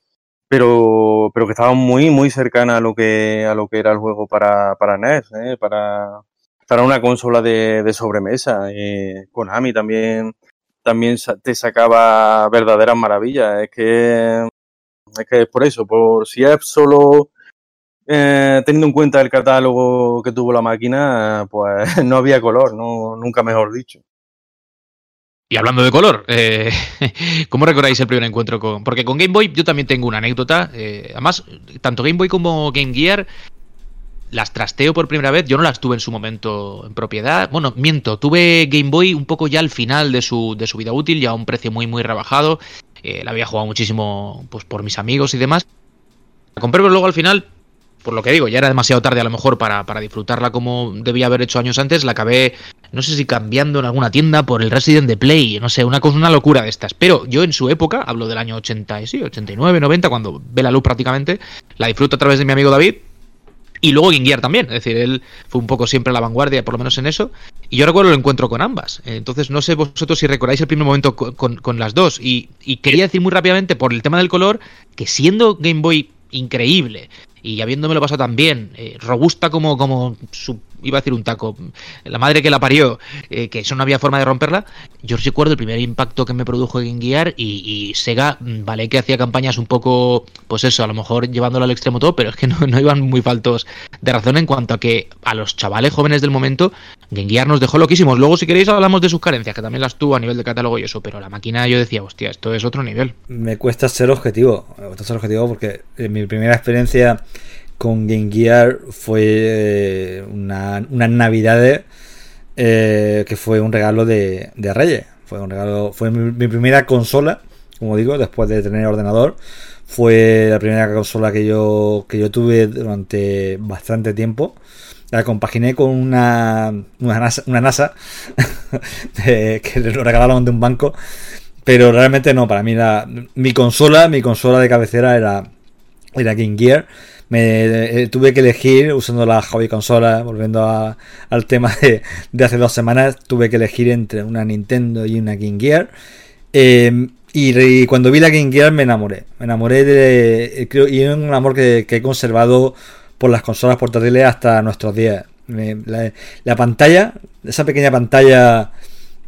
pero, pero que estaba muy, muy cercana a lo que, a lo que era el juego para, para NES, ¿eh? para, para una consola de, de sobremesa. Konami también, también te sacaba verdaderas maravillas. Es que es que por eso, por si es solo eh, teniendo en cuenta el catálogo que tuvo la máquina, pues [laughs] no había color, no, nunca mejor dicho. Y hablando de color, eh, [laughs] ¿cómo recordáis el primer encuentro con...? Porque con Game Boy yo también tengo una anécdota. Eh, además, tanto Game Boy como Game Gear las trasteo por primera vez. Yo no las tuve en su momento en propiedad. Bueno, miento, tuve Game Boy un poco ya al final de su, de su vida útil, ya a un precio muy, muy rebajado. Eh, la había jugado muchísimo pues, por mis amigos y demás. La compré, pero luego al final, por lo que digo, ya era demasiado tarde a lo mejor para, para disfrutarla como debía haber hecho años antes. La acabé, no sé si cambiando en alguna tienda por el Resident de Play, no sé, una cosa, una locura de estas. Pero yo en su época, hablo del año 80, sí, 89, 90, cuando ve la luz prácticamente, la disfruto a través de mi amigo David y luego Game también, es decir, él fue un poco siempre a la vanguardia, por lo menos en eso. Y yo recuerdo el encuentro con ambas. Entonces, no sé vosotros si recordáis el primer momento con, las dos. Y, y, quería decir muy rápidamente, por el tema del color, que siendo Game Boy increíble y habiéndomelo pasado tan bien, eh, robusta como, como su iba a decir un taco, la madre que la parió, eh, que eso no había forma de romperla, yo recuerdo el primer impacto que me produjo en Gear y, Sega, mm, vale que hacía campañas un poco, pues eso, a lo mejor llevándolo al extremo todo, pero es que no, no iban muy faltos de razón en cuanto a que a los chavales jóvenes del momento, Game Gear nos dejó loquísimos. Luego, si queréis, hablamos de sus carencias, que también las tuvo a nivel de catálogo y eso, pero la máquina yo decía, hostia, esto es otro nivel. Me cuesta ser objetivo, me cuesta ser objetivo porque en mi primera experiencia con Game Gear fue eh, una, unas navidades eh, que fue un regalo de, Reyes. Fue un regalo, fue mi, primera consola, como digo, después de tener ordenador. Fue la primera consola que yo, que yo tuve durante bastante tiempo. La compaginé con una, una NASA, una NASA [laughs] que lo regalaron de un banco. Pero realmente no, para mí la, mi consola, mi consola de cabecera era, era Game Gear me eh, tuve que elegir usando la hobby consola, volviendo al tema de, hace dos semanas, tuve que elegir entre una Nintendo y una Game Gear. Em, y, cuando vi la Game Gear me enamoré. Me enamoré de. Eh, y es un amor que, he conservado por las consolas portátiles hasta nuestros días. la, pantalla, esa pequeña pantalla,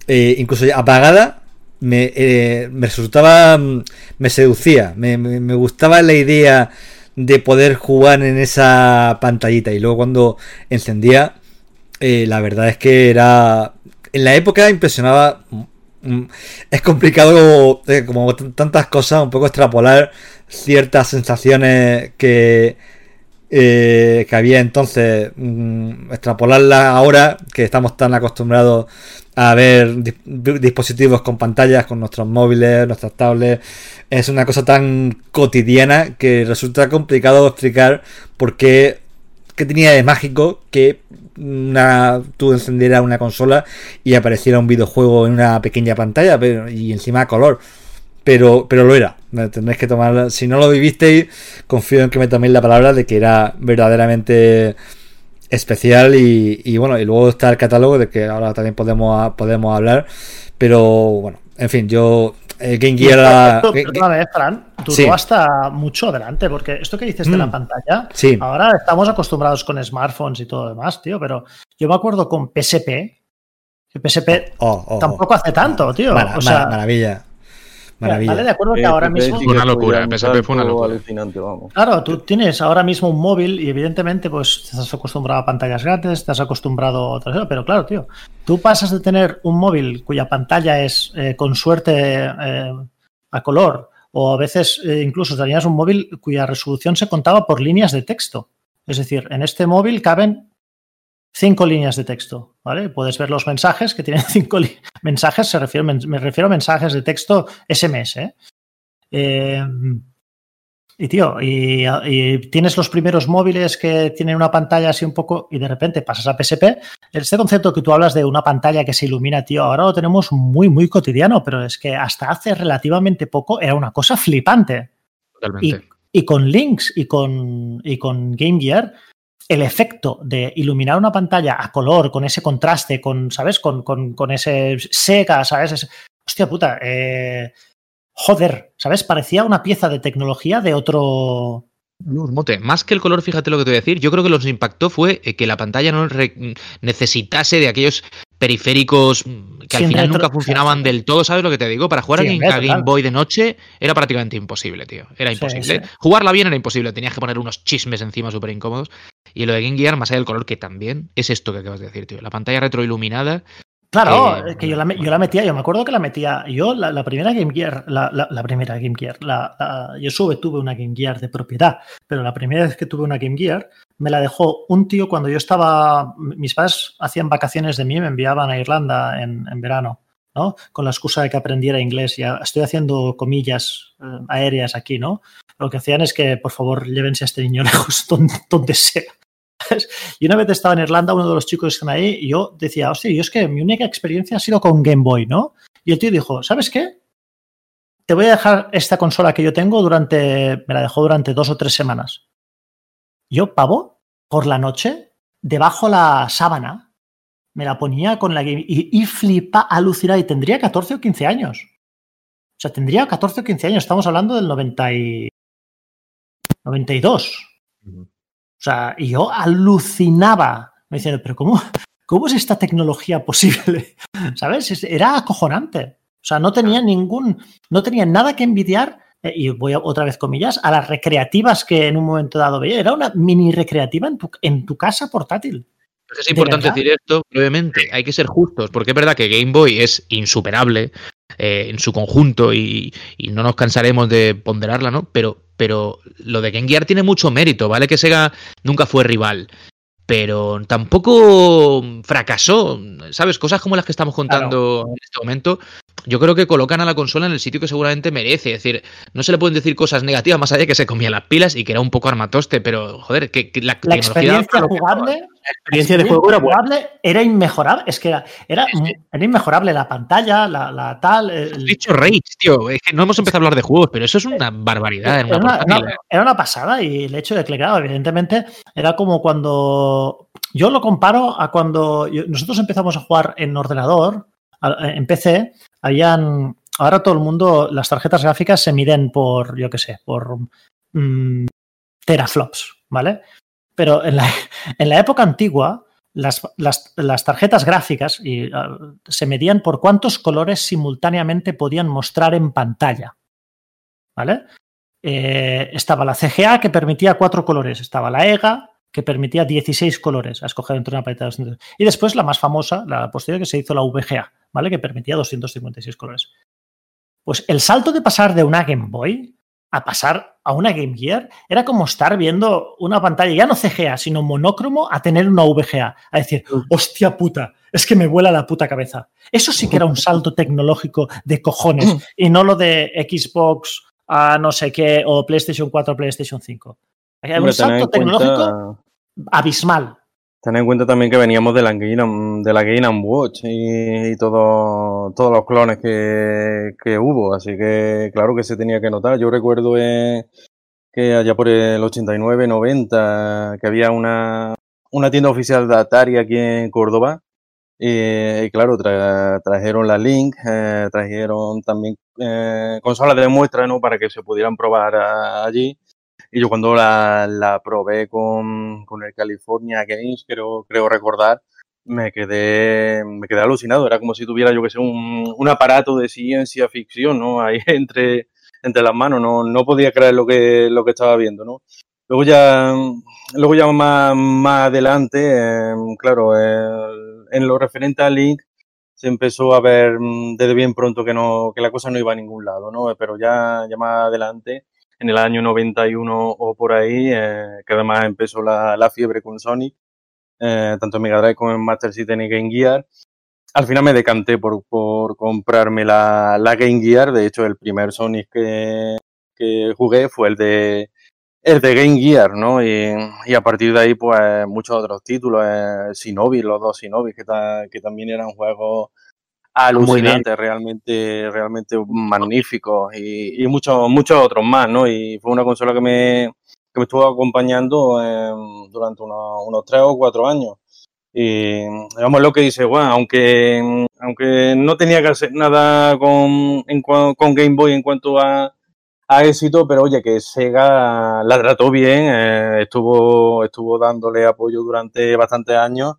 eh, incluso apagada, me, me, resultaba. me seducía. me, me gustaba la idea de poder jugar en esa pantallita. Y luego cuando encendía, eh, la verdad es que era... En la época impresionaba... Mm, es complicado, eh, como tantas cosas, un poco extrapolar ciertas sensaciones que, eh, que había entonces, mm, extrapolarlas ahora que estamos tan acostumbrados a ver dispositivos con pantallas, con nuestros móviles, nuestras tablets. Es una cosa tan cotidiana que resulta complicado explicar por qué, qué tenía de mágico que una, tú encendieras una consola y apareciera un videojuego en una pequeña pantalla pero, y encima a color. Pero, pero lo era. Tenéis que tomar. Si no lo vivisteis, confío en que me toméis la palabra de que era verdaderamente especial y, y, bueno, y luego está el catálogo de que ahora también podemos, podemos hablar, pero bueno, en fin, yo eh, Game Gear... Esto, perdóname, Fran, tú sí. hasta mucho adelante, porque esto que dices de la pantalla, sí. ahora estamos acostumbrados con smartphones y todo lo demás, tío, pero yo me acuerdo con PSP, que PSP Oh, oh, tampoco hace tanto, tío. Mara- o sea, mara- maravilla. Maravilla. vale, de acuerdo que Eh, ahora mismo... Fue una locura, PSP fue una locura. alucinante, vamos. Claro, tú tienes ahora mismo un móvil y evidentemente pues te has acostumbrado a pantallas grandes, te has acostumbrado a otras cosas, pero claro, tío, tú pasas de tener un móvil cuya pantalla es eh, con suerte eh, a color o a veces eh, incluso tenías un móvil cuya resolución se contaba por líneas de texto. Es decir, en este móvil caben cinco líneas de texto, ¿vale? Puedes ver los mensajes que tienen [laughs] cinco mensajes, se refiere, me refiero a mensajes de texto SMS, ¿eh? Eh, y tío, y, y tienes los primeros móviles que tienen una pantalla así un poco y de repente pasas a PSP. Este concepto que tú hablas de una pantalla que se ilumina, tío, ahora lo tenemos muy, muy cotidiano, pero es que hasta hace relativamente poco era una cosa flipante. Y, Totalmente. y con Lynx y con, y con Game Gear, el efecto de iluminar una pantalla a color, con ese contraste, con, ¿sabes? Con, con, con ese Sega, ¿sabes? Ese- hostia puta, eh, joder, ¿sabes? Parecía una pieza de tecnología de otro... Mote, más que el color, fíjate lo que te voy a decir, yo creo que lo que nos impactó fue eh, que la pantalla no necesitase de aquellos periféricos mm, que al final nunca funcionaban del todo, ¿sabes lo que te digo? Para jugar Sí, a, Game. Boy de noche era prácticamente imposible, tío. Era Sí, imposible. sí. Jugarla bien era imposible, tenías que poner unos chismes encima súper incómodos. Y lo de Game Gear, más allá del color, que también es esto que acabas de decir, tío. La pantalla retroiluminada. Claro, Eh, que yo la, yo la metía, yo me acuerdo que la metía, yo la, la primera Game Gear, la, la- primera Game Gear, yo sube, tuve una Game Gear de propiedad, pero la primera vez que tuve una Game Gear me la dejó un tío cuando yo estaba, mis padres hacían vacaciones de mí, me enviaban a Irlanda en, en verano, Con la excusa de que aprendiera inglés, ya estoy haciendo comillas eh, aéreas aquí, ¿no? Lo que hacían es que, por favor, llévense a este niño [laughs] lejos donde, donde sea. Y una vez estaba en Irlanda, uno de los chicos que están ahí, y yo decía, hostia, yo es que mi única experiencia ha sido con Game Boy, ¿no? Y el tío dijo, ¿sabes qué? Te voy a dejar esta consola que yo tengo durante, me la dejó durante dos o tres semanas. Yo, pavo, por la noche, debajo la sábana, me la ponía con la Game y, y flipa, alucinaba, y tendría 14 o 15 años. O sea, tendría 14 o 15 años, estamos hablando del 90 y... 92. O sea, y yo alucinaba. Me diciendo, pero ¿cómo, ¿cómo es esta tecnología posible? [laughs] ¿Sabes? Es- Era acojonante. O sea, no tenía ningún, no tenía nada que envidiar, eh, y voy a, otra vez comillas, a las recreativas que en un momento dado veía. Era una mini recreativa en tu, en tu casa portátil. Es ¿De importante decir esto brevemente. Hay que ser justos, porque es verdad que Game Boy es insuperable eh, en su conjunto y, y no nos cansaremos de ponderarla, ¿no? Pero, pero lo de Game Gear tiene mucho mérito, ¿vale? Que Sega nunca fue rival. Pero tampoco fracasó, ¿sabes? Cosas como las que estamos contando en este momento, yo creo que colocan a la consola en el sitio que seguramente merece. Es decir, no se le pueden decir cosas negativas más allá de que se comía las pilas y que era un poco armatoste, pero joder, que, que la, La experiencia jugable. La experiencia de juego era jugable era inmejorable. Es que era, era, era inmejorable la pantalla, la, la tal. el- dicho Rage, tío. Es que no hemos empezado a hablar de juegos, pero eso es una barbaridad. En una Era una, ¿eh? era una pasada y el hecho de que, claro, evidentemente, era como cuando. Yo lo comparo a cuando nosotros empezamos a jugar en ordenador, en PC, habían. Ahora todo el mundo, las tarjetas gráficas se miden por, yo qué sé, por mm, teraflops, ¿vale? Pero en la, [laughs] época antigua, las, tarjetas gráficas ah, se medían por cuántos colores simultáneamente podían mostrar en pantalla. ¿Vale? Eh, estaba la CGA que permitía cuatro colores, estaba la EGA que permitía 16 colores a escoger entre una paleta de 200. Y después la más famosa, la posterior que se hizo la VGA, ¿vale? Que permitía 256 colores. Pues el salto de pasar de una Game Boy a pasar a una Game Gear era como estar viendo una pantalla, ya no CGA, sino monócromo, a tener una VGA. A decir, hostia puta, es que me vuela la puta cabeza. Eso sí que era un [laughs] salto tecnológico de cojones y no lo de Xbox a no sé qué o PlayStation 4 PlayStation 5. Era un salto tecnológico cuenta- abismal. Ten en cuenta también que veníamos de la Game, de la Game Watch y, y todo- todos los clones que, que hubo, así que claro que se tenía que notar. Yo recuerdo eh, que allá por el 89, 90, que había una, una tienda oficial de Atari aquí en Córdoba. Y, claro, trajeron la Link, eh, trajeron también eh, consolas de muestra, ¿no? Para que se pudieran probar allí. Y yo cuando la, la probé con, con, el California Games, creo, creo recordar, me quedé, me quedé alucinado. Era como si tuviera, yo que sé, un, un aparato de ciencia ficción, ¿no? Ahí [laughs] entre, entre las manos. No, no podía creer lo que, lo que estaba viendo, ¿no? Luego ya, luego ya más, más adelante, eh, claro, en lo referente a Link, se empezó a ver mm, desde bien pronto que no que la cosa no iba a ningún lado, ¿no? Pero ya, ya más adelante, en el año 91 o por ahí, eh, que además empezó la, fiebre con Sonic, eh, tanto en Mega Drive como en Master System y Game Gear, al final me decanté por, comprarme la, Game Gear. De hecho, el primer Sonic que, jugué fue el de el de Game Gear, ¿no? Y, y, a partir de ahí, pues, muchos otros títulos, eh, Shinobi, los dos Shinobi, que, ta, que también eran juegos alucinantes, realmente, realmente magníficos, y, y, muchos, muchos otros más, ¿no? Y fue una consola que me, que me estuvo acompañando eh, durante unos, unos tres o cuatro años. Y digamos lo que dice Juan, aunque, aunque no tenía que hacer nada con, en, con Game Boy en cuanto a, a éxito, pero oye, que Sega la trató bien, eh, estuvo, estuvo dándole apoyo durante bastantes años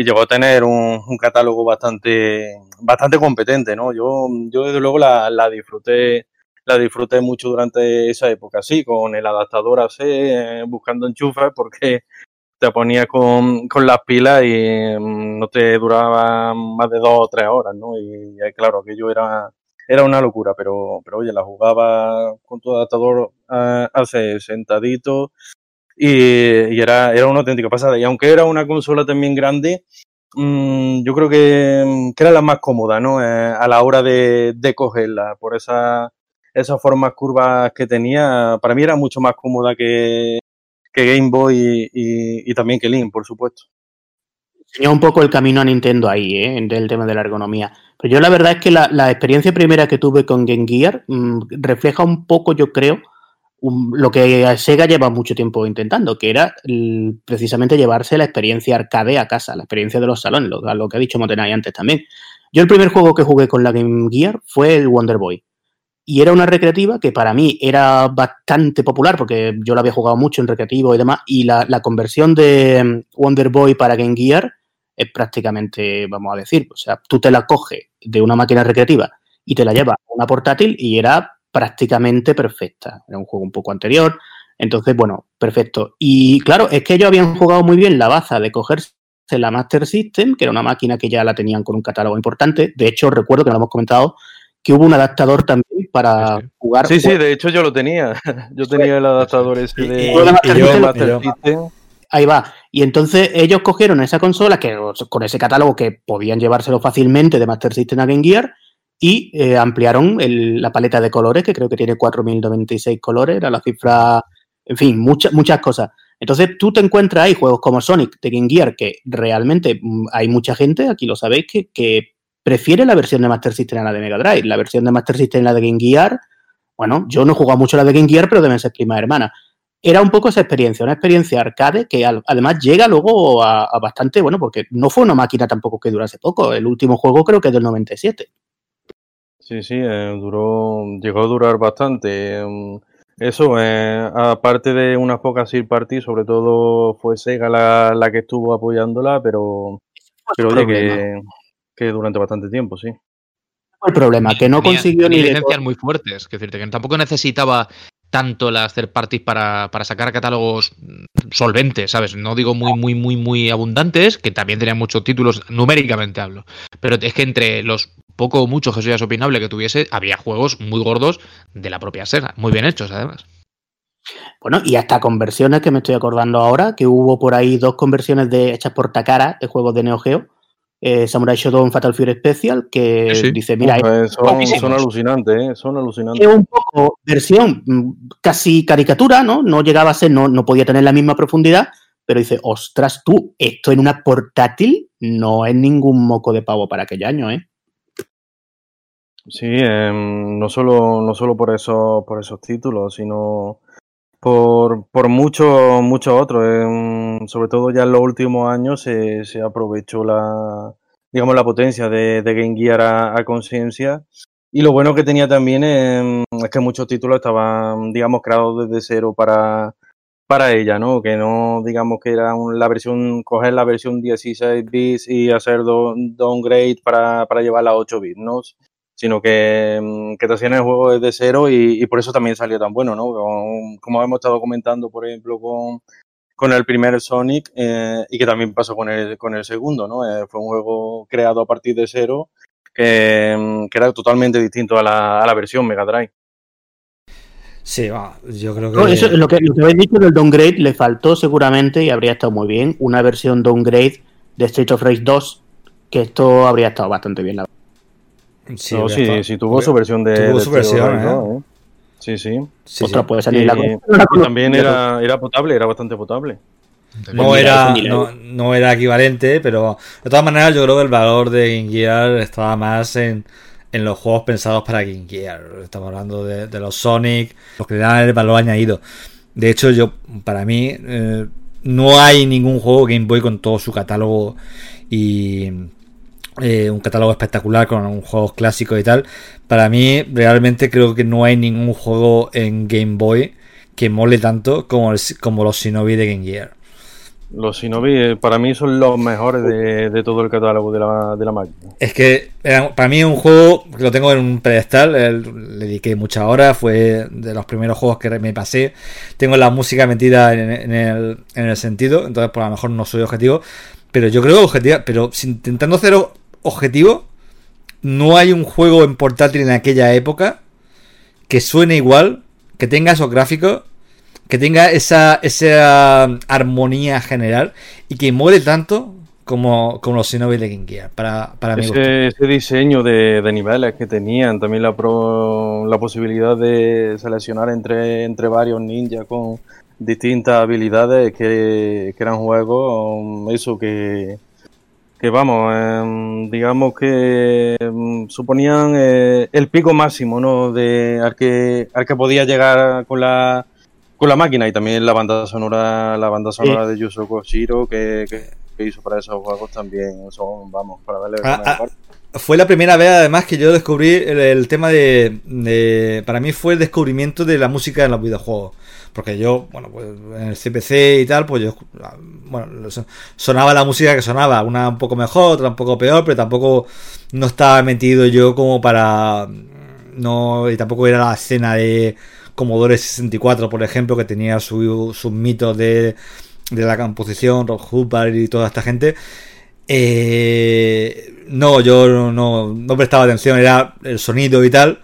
y llegó a tener un, catálogo bastante, bastante competente, ¿no? Yo, yo desde luego la, la, disfruté, la disfruté mucho durante esa época, sí, con el adaptador AC, eh, buscando enchufes, porque te ponías con, con las pilas y mm, no te duraba más de dos o tres horas, ¿no? Y, claro, aquello era, era una locura, pero, pero oye, la jugaba con tu adaptador hace sentadito y, era, era una auténtica pasada. Y aunque era una consola también grande, mmm, yo creo que, que, era la más cómoda, ¿no? Eh, a la hora de, de cogerla, por esa, esas formas curvas que tenía, para mí era mucho más cómoda que, que Game Boy y, y, también que Link, por supuesto enseñó un poco el camino a Nintendo ahí, ¿eh? del tema de la ergonomía. Pero yo la verdad es que la, la experiencia primera que tuve con Game Gear mmm, refleja un poco, yo creo, lo que Sega lleva mucho tiempo intentando, que era precisamente llevarse la experiencia arcade a casa, la experiencia de los salones, lo, lo que ha dicho Motenay antes también. Yo el primer juego que jugué con la Game Gear fue el Wonder Boy. Y era una recreativa que para mí era bastante popular porque yo la había jugado mucho en recreativo y demás. Y la, la conversión de mm, Wonder Boy para Game Gear es prácticamente, vamos a decir, o sea, tú te la coges de una máquina recreativa y te la llevas a una portátil y era prácticamente perfecta. Era un juego un poco anterior. Entonces, bueno, perfecto. Y claro, es que ellos habían jugado muy bien la baza de cogerse la Master System, que era una máquina que ya la tenían con un catálogo importante. De hecho, recuerdo que lo hemos comentado que hubo un adaptador también para sí. jugar. Sí, sí, de hecho yo lo tenía. [laughs] Yo tenía el adaptador ese de, y, y, y yo, Master System. Ahí va. Y entonces ellos cogieron esa consola que con ese catálogo que podían llevárselo fácilmente de Master System a Game Gear y eh, ampliaron el, la paleta de colores, que creo que tiene 4.096 colores, era la cifra, en fin, muchas, muchas cosas. Entonces tú te encuentras ahí juegos como Sonic de Game Gear, que realmente mm, hay mucha gente, aquí lo sabéis, que, que prefiere la versión de Master System a la de Mega Drive. La versión de Master System a la de Game Gear, bueno, yo no he jugado mucho la de Game Gear, pero deben ser prima hermana era un poco esa experiencia, una experiencia arcade que al, además llega luego a, a, bastante, bueno, porque no fue una máquina tampoco que durase poco. El último juego creo que es del 97. Sí, sí, eh, duró, llegó a durar bastante. Eso, eh, aparte de unas pocas Sir Party, sobre todo fue Sega la, la que estuvo apoyándola, pero, pero oye, que, que, durante bastante tiempo, sí. El problema, que no tenía, consiguió tenía ni licencias muy fuertes, que decirte que tampoco necesitaba tanto las third parties para, para, sacar catálogos solventes, ¿sabes? No digo muy, muy, muy, muy abundantes, que también tenían muchos títulos, numéricamente hablo. Pero es que entre los poco o mucho que eso ya es opinable que tuviese, había juegos muy gordos de la propia Sega, muy bien hechos además. Bueno, y hasta conversiones que me estoy acordando ahora, que hubo por ahí dos conversiones de hechas por Takara de juegos de Neo Geo, eh, Samurai Shodown Fatal Fury Special, que sí, dice, mira, Uf, son, son, alucinantes, ¿eh? son alucinantes. Es un poco versión mm, casi caricatura, ¿no? No llegaba a ser, no, no podía tener la misma profundidad, pero dice, ostras, tú, esto en una portátil no es ningún moco de pavo para aquel año, ¿eh? Sí, eh, no solo, no solo por, eso, por esos títulos, sino por, por muchos muchos otros. eh, sobre todo ya en los últimos años se, se aprovechó la, digamos, la potencia de, de Game Gear a, conciencia. Y lo bueno que tenía también eh, es que muchos títulos estaban, digamos, creados desde cero para, para ella, ¿no? Que no, digamos, que era la versión, coger la versión 16 bits y hacer do- downgrade para, para llevarla a 8 bits, ¿no? Sino que, mm, que te hacían el juego desde cero y, y por eso también salió tan bueno, ¿no? Como, como hemos estado comentando, por ejemplo, con, con el primer Sonic eh, y que también pasó con el, con el segundo, ¿no? Eh, fue un juego creado a partir de cero que, mm, que era totalmente distinto a la, a la versión Mega Drive. Sí, va, yo creo que. No, eso, lo, que, lo que habéis dicho del downgrade le faltó seguramente y habría estado muy bien una versión downgrade de Street of Rage 2, que esto habría estado bastante bien. La verdad. Sí, no, sí, tuvo su versión de. tuvo de su versión, Rage ¿eh? 2, ¿eh? Sí, sí. Sí, Ostras, sí. puede salir la Y- la- y también era, era potable, era bastante potable. No era, no, no era equivalente, pero de todas maneras yo creo que el valor de Game Gear estaba más en, en los juegos pensados para Game Gear. Estamos hablando de, de los Sonic, los que le dan el valor añadido. De hecho, yo, para mí, eh, no hay ningún juego Game Boy con todo su catálogo y eh, un catálogo espectacular con juegos clásicos y tal. Para mí, realmente creo que no hay ningún juego en Game Boy que mole tanto como, el- como los Shinobi de Game Gear. Los Shinobi eh, para mí son los mejores de, de todo el catálogo de la, de la máquina. Es que era- para mí es un juego que lo tengo en un pedestal, el- le dediqué muchas horas, fue de los primeros juegos que me pasé. Tengo la música metida en, en el, en el sentido, entonces por lo mejor no soy objetivo, pero yo creo que objetiva, pero intentando o- objetivo, no hay un juego en portátil en aquella época que suene igual, que tenga esos gráficos, que tenga esa, esa armonía general y que muere tanto como, como los Shinobi de Game Gear, para, para mi. Ese, ese diseño de, de niveles que tenían, también la, pro- la posibilidad de seleccionar entre, entre varios ninjas con distintas habilidades, que, que eran juegos, um, eso que, que vamos, em, digamos que em, suponían eh, el pico máximo, ¿no? De, al, que, al que podía llegar con la, con la máquina y también la banda sonora, la banda sonora de Yuzo Koshiro que, que, que hizo para esos juegos también son, vamos, para darle Ah, ah. Fue la primera vez, además, que yo descubrí el, tema de, Para mí fue el descubrimiento de la música en los videojuegos. Porque yo, bueno, pues en el CPC y tal, pues yo. Bueno, so- sonaba la música que sonaba. Una un poco mejor, otra un poco peor, pero tampoco no estaba metido yo como para. No, y tampoco era la escena de Commodore 64, por ejemplo, que tenía su- sus mitos de, de la composición, Rob Hubbard y toda esta gente. Eh, no, yo no, no, prestaba atención, era el sonido y tal.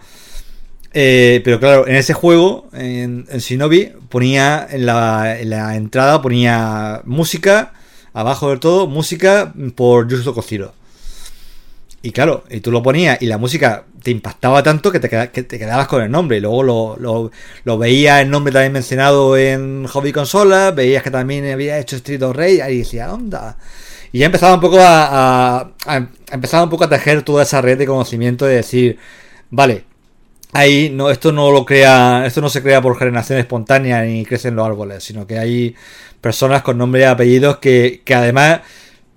Eh, pero claro, en ese juego, en, Shinobi, ponía en la, en la entrada, ponía música, abajo del todo, música por Yuzo Koshiro. Y claro, y tú lo ponías y la música te impactaba tanto que te, queda- que te quedabas con el nombre. Y luego lo, lo, lo veías el nombre también mencionado en Hobby Consolas, veías que también había hecho Street of Rage, y decía, onda. Y ya empezaba un poco a, empezaba un poco a tejer toda esa red de conocimiento de decir, vale, ahí no, esto no lo crea, esto no se crea por generación espontánea ni crecen los árboles, sino que hay personas con nombres y apellidos que, que además,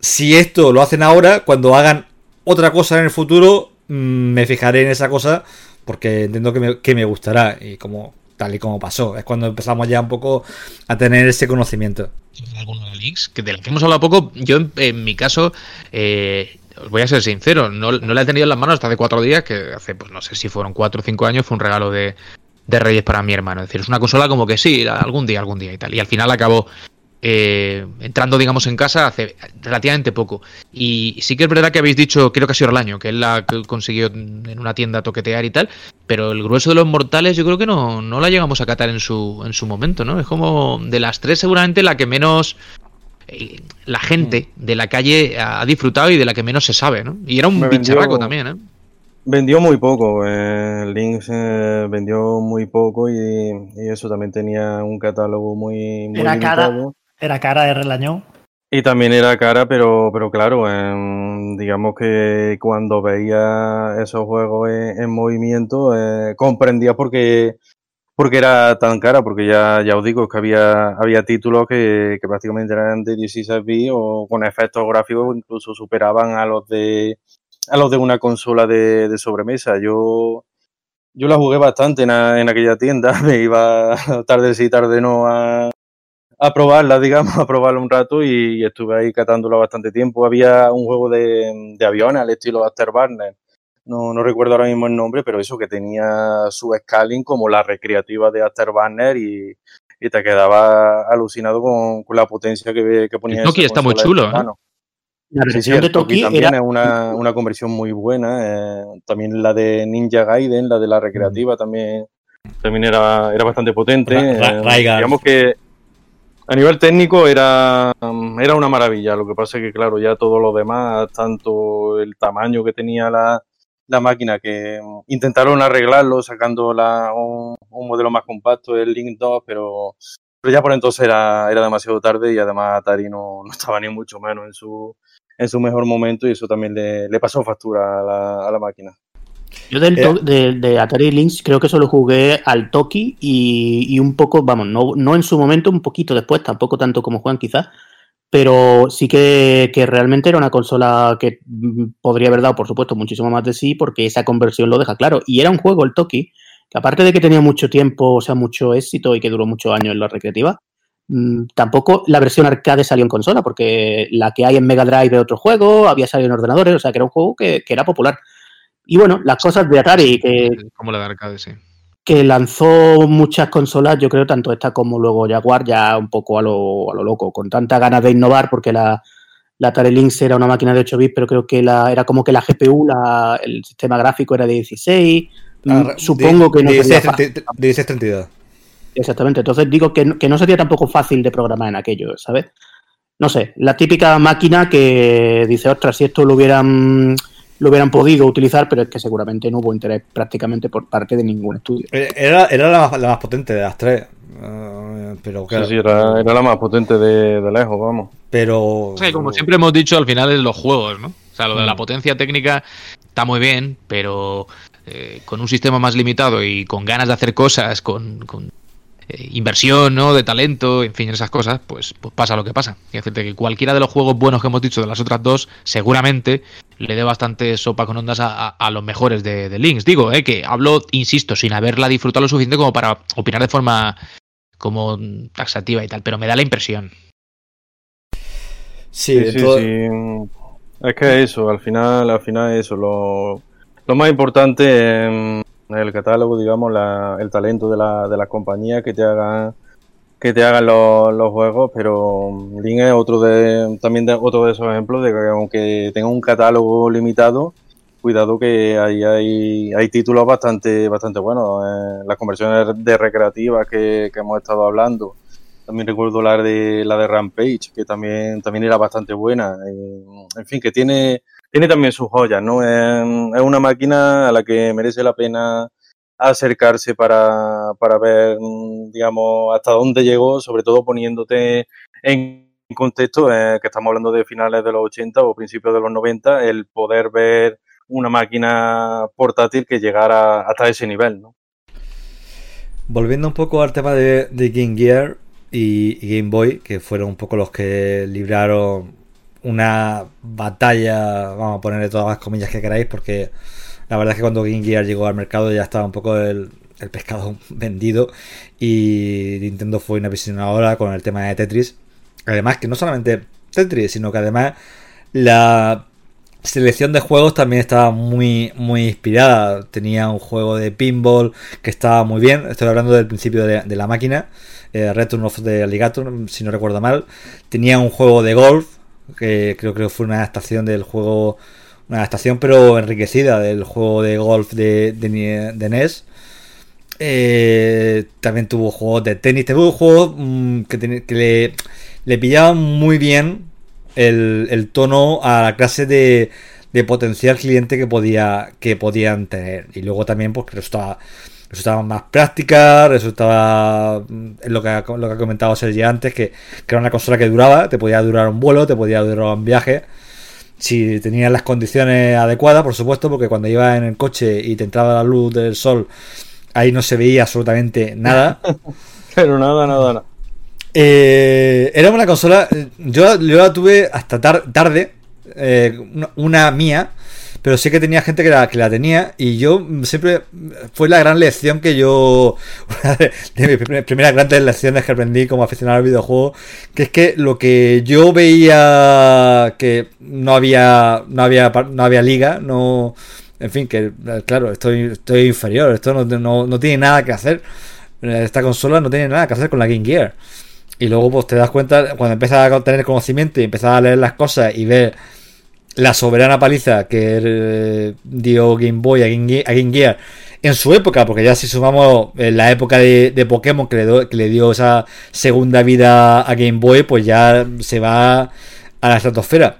si esto lo hacen ahora, cuando hagan otra cosa en el futuro, mm, me fijaré en esa cosa porque entiendo que me, que me gustará y como tal y como pasó. Es cuando empezamos ya un poco a tener ese conocimiento. alguno de Links, que de la que hemos hablado poco, yo en, en mi caso, eh, os voy a ser sincero, no, no la he tenido en las manos hasta hace cuatro días, que hace, pues no sé si fueron cuatro o cinco años, fue un regalo de, de Reyes para mi hermano. Es decir, es una consola como que sí, algún día, algún día y tal. Y al final acabó eh, entrando, digamos, en casa hace relativamente poco. Y sí que es verdad que habéis dicho, creo que ha sido el año, que él la consiguió en una tienda toquetear y tal, pero el grueso de los mortales yo creo que no, no la llegamos a catar en su, en su momento, ¿no? Es como de las tres seguramente la que menos eh, la gente de la calle ha disfrutado y de la que menos se sabe, ¿no? Y era un bicharraco también, ¿eh? Vendió muy poco, eh, Lynx eh, vendió muy poco y, y eso también tenía un catálogo muy, muy Era cara. Era cara R el año. Y también era cara, pero, pero claro, digamos que cuando veía esos juegos en, en movimiento, eh, comprendía por qué, porque era tan cara, porque ya, ya os digo que había, había títulos que, que prácticamente eran de 16 bits o con efectos gráficos incluso superaban a los de a los de una consola de, de sobremesa. Yo, yo la jugué bastante en, en aquella tienda, [laughs] me iba [laughs] tarde sí, tarde no a, a probarla, digamos, [laughs] a probarla un rato y estuve ahí catándola bastante tiempo. Había un juego de, de aviones al estilo Afterburner. No, no recuerdo ahora mismo el nombre, pero eso que tenía su scaling como la recreativa de Afterburner y, y te quedaba alucinado con, con la potencia que, que ponía. El Toki está muy chulo, ¿eh? La Sí, sí, versión de Toki también era es una, una conversión muy buena. eh, también la de Ninja Gaiden, la de la recreativa, también, también era, era bastante potente. Ra- Ra- eh, digamos que a nivel técnico era, mm, era una maravilla. Lo que pasa es que, claro, ya todo lo demás, tanto el tamaño que tenía la, máquina, que mm, intentaron arreglarlo sacando un, modelo más compacto, el Link 2, pero, ya por entonces era, era demasiado tarde y además Atari [laughs] no, estaba ni mucho menos en su, en su mejor momento y eso también le, pasó factura a la máquina. Yo del Eh. de, de Atari Lynx creo que solo jugué al Toki y, y un poco, vamos, no, no en su momento, un poquito después, tampoco tanto como Juan quizás, pero sí que, que realmente era una consola que podría haber dado, por supuesto, muchísimo más de sí, porque esa conversión lo deja claro. Y era un juego, el Toki, que aparte de que tenía mucho tiempo, o sea, mucho éxito y que duró muchos años en la recreativa, mm, tampoco la versión arcade salió en consola, porque la que hay en Mega Drive es otro juego, había salido en ordenadores, o sea, que era un juego que, que era popular. Y bueno, las cosas de Atari, que, Como la de arcade, sí. que lanzó muchas consolas, yo creo, tanto esta como luego Jaguar, ya un poco a lo, a lo loco, con tantas ganas de innovar, porque la, la Atari Lynx era una máquina de 8 bits, pero creo que la, era como que la GPU, la, el sistema gráfico era de 16. Mm, Ah, Supongo que no sería 16, fácil. 30 1632. Exactamente. Entonces digo que, no- que no sería tampoco fácil de programar en aquello, ¿sabes? No sé, la típica máquina que dice, ostras, si esto lo hubieran lo hubieran podido utilizar, pero es que seguramente no hubo interés prácticamente por parte de ningún estudio. Eh, Era, era la, más, la más potente de las tres. eh, pero claro. Sí, sí, era, era la más potente de, de lejos, vamos. Pero. Sea, como siempre hemos dicho, al final es los juegos, ¿no? O sea, lo de la Mm. potencia técnica está muy bien, pero eh, con un sistema más limitado y con ganas de hacer cosas, con, con, eh, inversión, ¿no? De talento, en fin, esas cosas, pues, pues pasa lo que pasa. Y decirte que cualquiera de los juegos buenos que hemos dicho de las otras dos, seguramente le dé bastante sopa con ondas a, a- a los mejores de, de Lynx. Digo, eh, que hablo, insisto, sin haberla disfrutado lo suficiente como para opinar de forma como taxativa y tal, pero me da la impresión. Sí, Sí, todo- sí. Es que eso, al final, al final eso, lo, lo más importante en el catálogo, digamos, la- el talento de la, de las compañías que te hagan que te hagan los, los juegos, pero Link es otro de también de, otro de esos ejemplos de que aunque tenga un catálogo limitado, cuidado que ahí hay, hay títulos bastante bastante buenos. eh, las conversiones de recreativas que, que hemos estado hablando, también recuerdo la de la de Rampage, que también, también era bastante buena. Eh, en fin, que tiene, tiene también sus joyas, ¿no? Es, es una máquina a la que merece la pena acercarse para, para ver, mm, digamos, hasta dónde llegó, sobre todo poniéndote en contexto, eh, que estamos hablando de finales de los 80 o principios de los 90, el poder ver una máquina portátil que llegara hasta ese nivel, ¿no? Volviendo un poco al tema de, Game Gear y Game Boy, que fueron un poco los que libraron una batalla, vamos a ponerle todas las comillas que queráis, porque la verdad es que cuando Game Gear llegó al mercado ya estaba un poco el, el pescado [laughs] vendido y Nintendo fue una visionadora con el tema de Tetris. Además que no solamente Tetris, sino que además la selección de juegos también estaba muy, muy inspirada. Tenía un juego de pinball que estaba muy bien. Estoy hablando del principio de, de la máquina. Eh, Return of the Alligator, si no recuerdo mal. Tenía un juego de golf, que creo que fue una adaptación del juego. Una adaptación pero enriquecida del juego de golf de, de, NES. Eh, también tuvo juegos de tenis. Tuvo juegos mm, que, que le, le pillaban muy bien el, el tono a la clase de, de potencial cliente que podía que podían tener. Y luego también pues que resultaba, resultaban más prácticas, resultaba mm, lo que, ha- lo que ha comentado Sergi antes, que, que era una consola que duraba, te podía durar un vuelo, te podía durar un viaje. Si tenías las condiciones adecuadas, por supuesto, porque cuando ibas en el coche y te entraba la luz del sol ahí no se veía absolutamente nada. [laughs] Pero nada, nada, nada. Eh, era una consola, yo, yo la tuve hasta tarde, eh, una, una mía, pero sí que tenía gente que la, que la tenía y yo siempre fue la gran lección que yo, una [laughs] de, mis primeras grandes lecciones que aprendí como aficionado al videojuego, que es que lo que yo veía que no había, no había, no había liga, no, en fin, que claro, estoy, estoy inferior, esto no, no, no tiene nada que hacer, esta consola no tiene nada que hacer con la Game Gear. Y luego pues te das cuenta, cuando empiezas a tener conocimiento y empiezas a leer las cosas y ver la soberana paliza que eh, dio Game Boy a Game, Gear en su época, porque ya si sumamos en la época de, Pokémon que le, que le, dio esa segunda vida a Game Boy, pues ya se va a la estratosfera.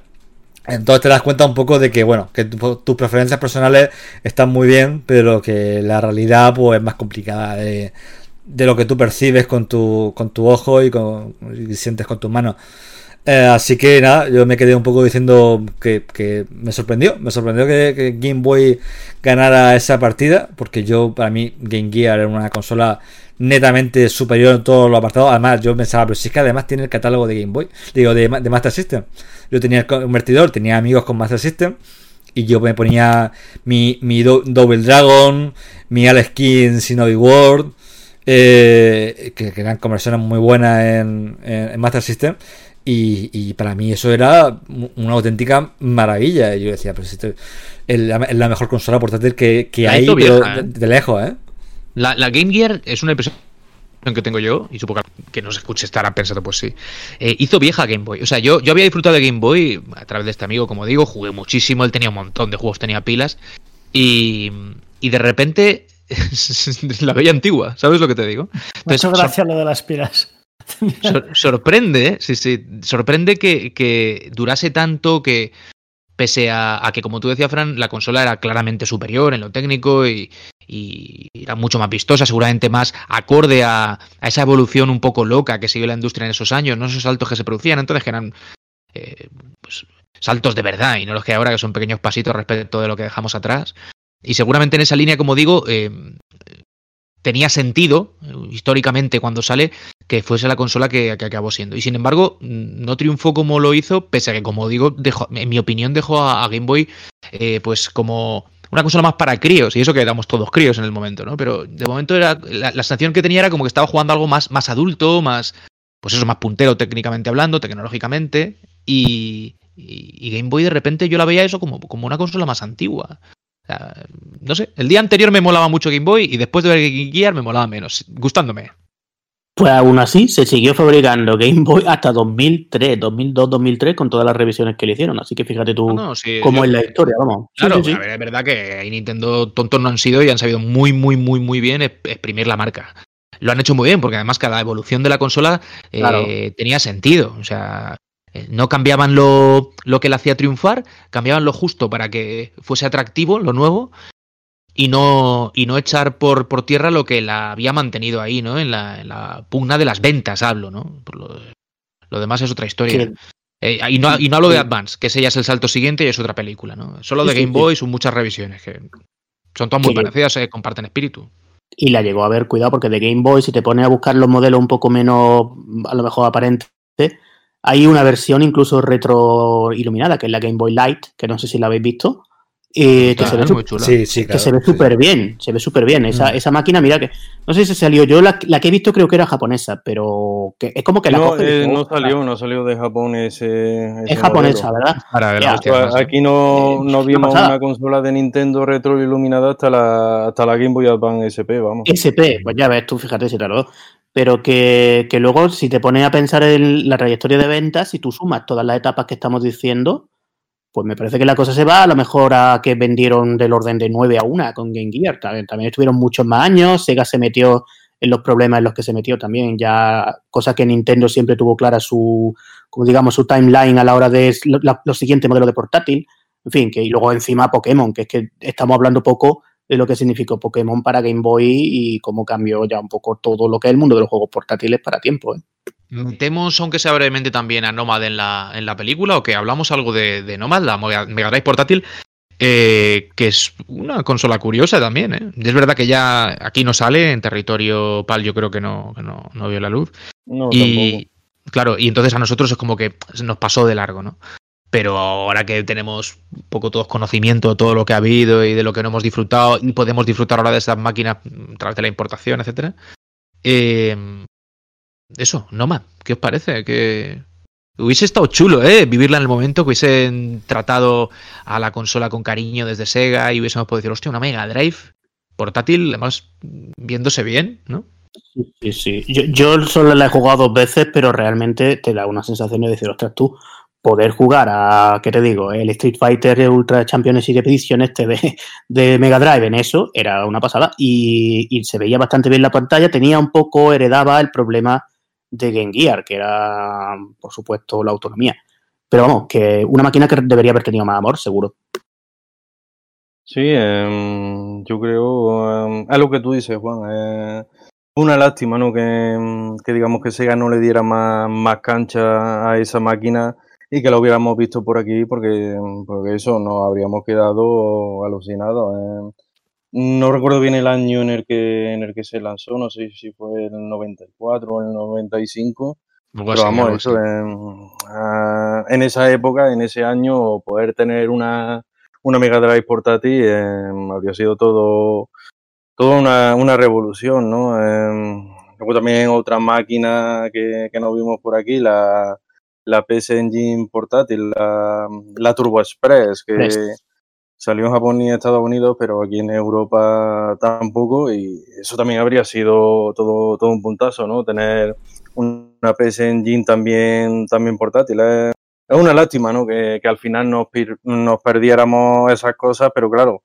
Entonces te das cuenta un poco de que, bueno, que tus preferencias personales están muy bien, pero que la realidad pues es más complicada de, lo que tú percibes con tu, con tu ojo y, con, y sientes con tus manos. Eh, así que nada, yo me quedé un poco diciendo que, me sorprendió, me sorprendió que, Game Boy ganara esa partida, porque yo, para mí, Game Gear era una consola netamente superior en todos los apartados. Además, yo pensaba, pero si es que además tiene el catálogo de Game Boy, digo, de, Master System. Yo tenía el convertidor, tenía amigos con Master System. Y yo me ponía mi, Double Dragon, mi Alex King Shinobi World, eh, que, eran conversiones muy buenas en, en Master System. Y, para mí eso era una auténtica maravilla. Y yo decía, pues esto es la, mejor consola portátil que, que hay, pero ¿eh? de, lejos, ¿eh? La, Game Gear es una impresión que tengo yo, y supongo que no se escuche estará pensando, pues sí. Eh, hizo vieja Game Boy. O sea, yo, yo había disfrutado de Game Boy a través de este amigo, como digo, jugué muchísimo, él tenía un montón de juegos, tenía pilas. Y, y de repente [laughs] la veía antigua, ¿sabes lo que te digo? Muchas gracias lo de las pilas [laughs] sorprende, sí, sí, sorprende que, durase tanto que, pese a, que, como tú decías, Fran, la consola era claramente superior en lo técnico y, era mucho más vistosa, seguramente más acorde a, esa evolución un poco loca que siguió la industria en esos años, no esos saltos que se producían entonces, que eran eh, pues, saltos de verdad y no los que ahora, que son pequeños pasitos respecto de lo que dejamos atrás. Y seguramente en esa línea, como digo, eh, tenía sentido, históricamente, cuando sale, que fuese la consola que, acabó siendo. Y sin embargo, no triunfó como lo hizo, pese a que, como digo, dejó, en mi opinión, dejó a, Game Boy eh, pues como una consola más para críos, y eso que éramos todos críos en el momento, ¿no? Pero de momento era la, sensación que tenía era como que estaba jugando algo más, más adulto, más, pues eso, más puntero técnicamente hablando, tecnológicamente, y, y, Game Boy de repente yo la veía eso como, como una consola más antigua no sé, el día anterior me molaba mucho Game Boy y después de ver Game Gear me molaba menos, gustándome. Pues aún así se siguió fabricando Game Boy hasta 2003, 2002, 2003 con todas las revisiones que le hicieron. Así que fíjate tú cómo es la historia, vamos. Claro, es verdad que Nintendo tontos no han sido y han sabido muy, muy, muy, muy bien exprimir la marca. Lo han hecho muy bien porque además cada evolución de la consola eh, tenía sentido. O sea, no cambiaban lo, lo que le hacía triunfar, cambiaban lo justo para que fuese atractivo, lo nuevo, y no, y no echar por, por tierra lo que la había mantenido ahí, ¿no? En la, en la pugna de las ventas, hablo, ¿no? Por lo, demás es otra historia. Eh, y, no, y no hablo de Advance, que ese ya es el salto siguiente y es otra película, ¿no? Solo de Game Boy son muchas revisiones, que son todas muy parecidas, se comparten espíritu. Y la llegó a ver, cuidado, porque de Game Boy, si te pones a buscar los modelos un poco menos, a lo mejor aparentes, hay una versión incluso retro iluminada, que es la Game Boy Light, que no sé si la habéis visto. Que, se ve que se ve súper bien, se ve súper bien. Esa, mm. esa, máquina, mira que. No sé si salió. Yo la, que he visto creo que era japonesa, pero que es como que la no, eh, no salió, no salió de Japón ese. es japonesa, ¿verdad? Pues aquí no, no vimos una consola de Nintendo retro iluminada hasta la, hasta la Game Boy Advance SP, vamos. SP, pues ya ves tú, fíjate si tardó pero que, luego si te pones a pensar en la trayectoria de ventas, si tú sumas todas las etapas que estamos diciendo, pues me parece que la cosa se va a lo mejor a que vendieron del orden de 9 a 1 con Game Gear. También, estuvieron muchos más años, Sega se metió en los problemas en los que se metió también, ya cosa que Nintendo siempre tuvo clara su, como digamos, su timeline a la hora de los siguientes modelos de portátil. En fin, que y luego encima Pokémon, que es que estamos hablando poco de lo que significó Pokémon para Game Boy y cómo cambió ya un poco todo lo que es el mundo de los juegos portátiles para tiempo. ¿eh? Metemos, aunque sea brevemente, también a Nomad en la, en la película, o que hablamos algo de, Nomad, la Mega Drive portátil, eh, que es una consola curiosa también. ¿eh? Es verdad que ya aquí no sale, en territorio PAL yo creo que no, que no, no vio la luz. No, y tampoco. claro, y entonces a nosotros es como que nos pasó de largo, ¿no? Pero ahora que tenemos un poco todos conocimiento de todo lo que ha habido y de lo que no hemos disfrutado y podemos disfrutar ahora de estas máquinas a través de la importación, etcétera. eh, eso, Nomad, ¿qué os parece? Que hubiese estado chulo, ¿eh? Vivirla en el momento, que hubiesen tratado a la consola con cariño desde Sega y hubiésemos podido decir, hostia, una Mega Drive portátil, además viéndose bien, ¿no? Sí, sí. Yo, yo solo la he jugado dos veces, pero realmente te da una sensación de decir, ostras, tú, poder jugar a, ¿qué te digo? El Street Fighter Ultra Championship Edition este de, Mega Drive en eso, era una pasada. Y, y se veía bastante bien la pantalla, tenía un poco, heredaba el problema de Game Gear, que era, por supuesto, la autonomía. Pero vamos, que una máquina que debería haber tenido más amor, seguro. Sí, em, yo creo, em, es lo que tú dices, Juan. eh, una lástima, ¿no? Que, em, que digamos que Sega no le diera más, más cancha a esa máquina y que la hubiéramos visto por aquí, porque, porque eso nos habríamos quedado alucinados. No recuerdo bien el año en el que en el que se lanzó, no sé si fue el 94 o el 95. Algo Pero vamos, eso, en, ah, en esa época, en ese año, poder tener una, una Mega Drive portátil em, habría sido todo, toda una, una revolución, ¿no? Em, luego también otra máquina que, que nos vimos por aquí, la, la PS Engine portátil, la, la Turbo Express, que Express. Salió en Japón y en Estados Unidos, pero aquí en Europa tampoco, y eso también habría sido todo, todo un puntazo, ¿no? Tener una PS Engine también, también portátil. Es, una lástima, ¿no? Que, que al final nos, nos perdiéramos esas cosas, pero claro,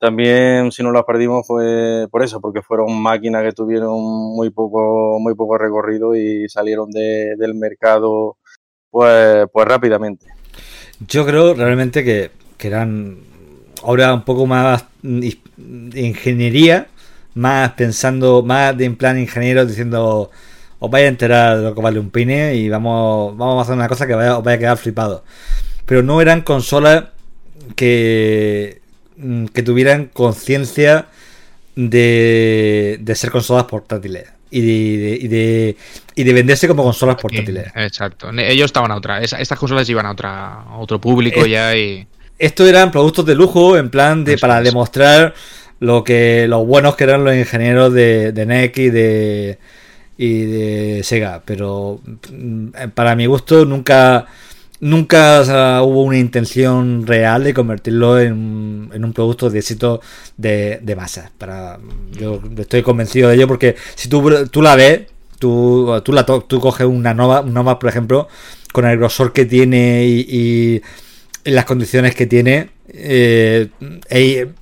también si no las perdimos fue por eso, porque fueron máquinas que tuvieron muy poco, muy poco recorrido y salieron de- del mercado pues, pues rápidamente. Yo creo realmente que, que eran ahora un poco más de ingeniería, más pensando, más de en plan ingeniero diciendo os vais a enterar de lo que vale un pine y vamos, vamos a hacer una cosa que vaya- os vaya a quedar flipado. Pero no eran consolas que, mm, que tuvieran conciencia de, de ser consolas portátiles y de, y de, y de venderse como consolas portátiles. Exacto. Ellos estaban a otra. Estas consolas iban a otra a otro público Eh, ya y. Esto eran productos de lujo en plan de para demostrar lo que los buenos que eran los ingenieros de, de NEC y de y de Sega, pero mm, para mi gusto nunca nunca o sea, hubo una intención real de convertirlo en, un- en un producto de éxito de, de masas. Para, yo estoy convencido de ello porque si tú, tú la ves, tú, tú, la to- tú coges una Nova, un Nova, por ejemplo, con el grosor que tiene y, y en las condiciones que tiene, eh, eh,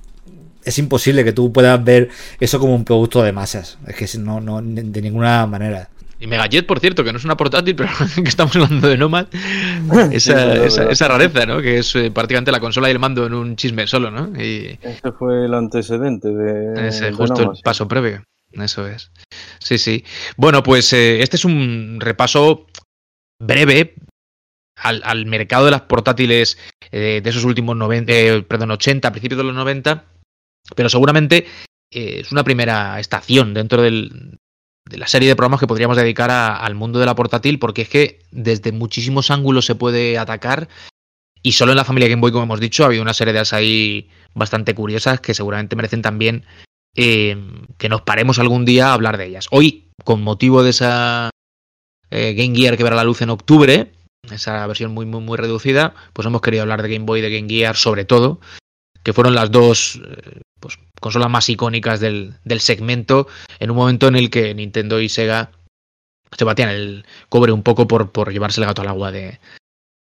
es imposible que tú puedas ver eso como un producto de masas. Es que no, no, de ninguna manera. Y Megajet, por cierto, que no es una portátil, [laughs] pero que estamos hablando de Nomad. Esa, esa, rareza, ¿no? Que es eh, prácticamente la consola y el mando en un chisme solo, ¿no? Y Ese fue el antecedente de, ese de justo Nomad, el sí. paso previo. Eso es. Sí, sí. Bueno, pues eh, este es un repaso breve al, al mercado de las portátiles eh, de esos últimos 90, eh, perdón, 80, a principios de los 90, pero seguramente eh, es una primera estación dentro del, de la serie de programas que podríamos dedicar al mundo de la portátil, porque es que desde muchísimos ángulos se puede atacar y solo en la familia Game Boy, como hemos dicho, ha habido una serie de ahí bastante curiosas que seguramente merecen también eh, que nos paremos algún día a hablar de ellas. Hoy, con motivo de esa Game Gear que verá la luz en octubre, esa versión muy, muy, muy reducida, pues hemos querido hablar de Game Boy y de Game Gear sobre todo, que fueron las dos eh, pues, consolas más icónicas del, del segmento, en un momento en el que Nintendo y Sega se batían el cobre un poco por, por llevarse el gato al agua de,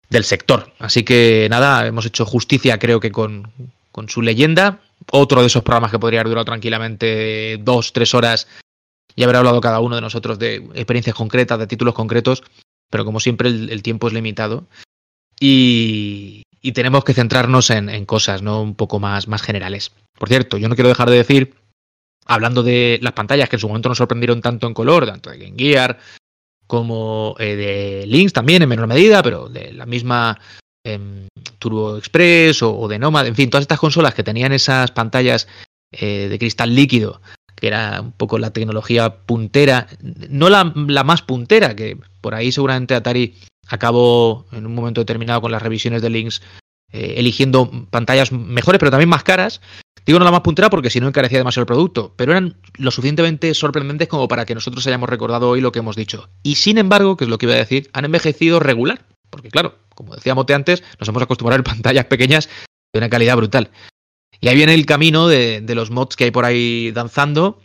del sector. Así que nada, hemos hecho justicia creo que con, con su leyenda. Otro de esos programas que podría haber durado tranquilamente dos, tres horas y haber hablado cada uno de nosotros de experiencias concretas, de títulos concretos, pero como siempre el, tiempo es limitado y, y tenemos que centrarnos en, cosas no un poco más, más generales. Por cierto, yo no quiero dejar de decir, hablando de las pantallas que en su momento nos sorprendieron tanto en color, tanto de Game Gear como eh, de Links también en menor medida, pero de la misma em, Turbo Express o, de Nomad, en fin, todas estas consolas que tenían esas pantallas eh, de cristal líquido, que era un poco la tecnología puntera, no la, más puntera, que por ahí seguramente Atari acabó en un momento determinado con las revisiones de Lynx eh, eligiendo pantallas mejores, pero también más caras. Digo no la más puntera porque si no encarecía demasiado el producto, pero eran lo suficientemente sorprendentes como para que nosotros hayamos recordado hoy lo que hemos dicho. Y sin embargo, que es lo que iba a decir, han envejecido regular. Porque claro, como decía Mote antes, nos hemos acostumbrado a pantallas pequeñas de una calidad brutal. Y ahí viene el camino de, de los mods que hay por ahí danzando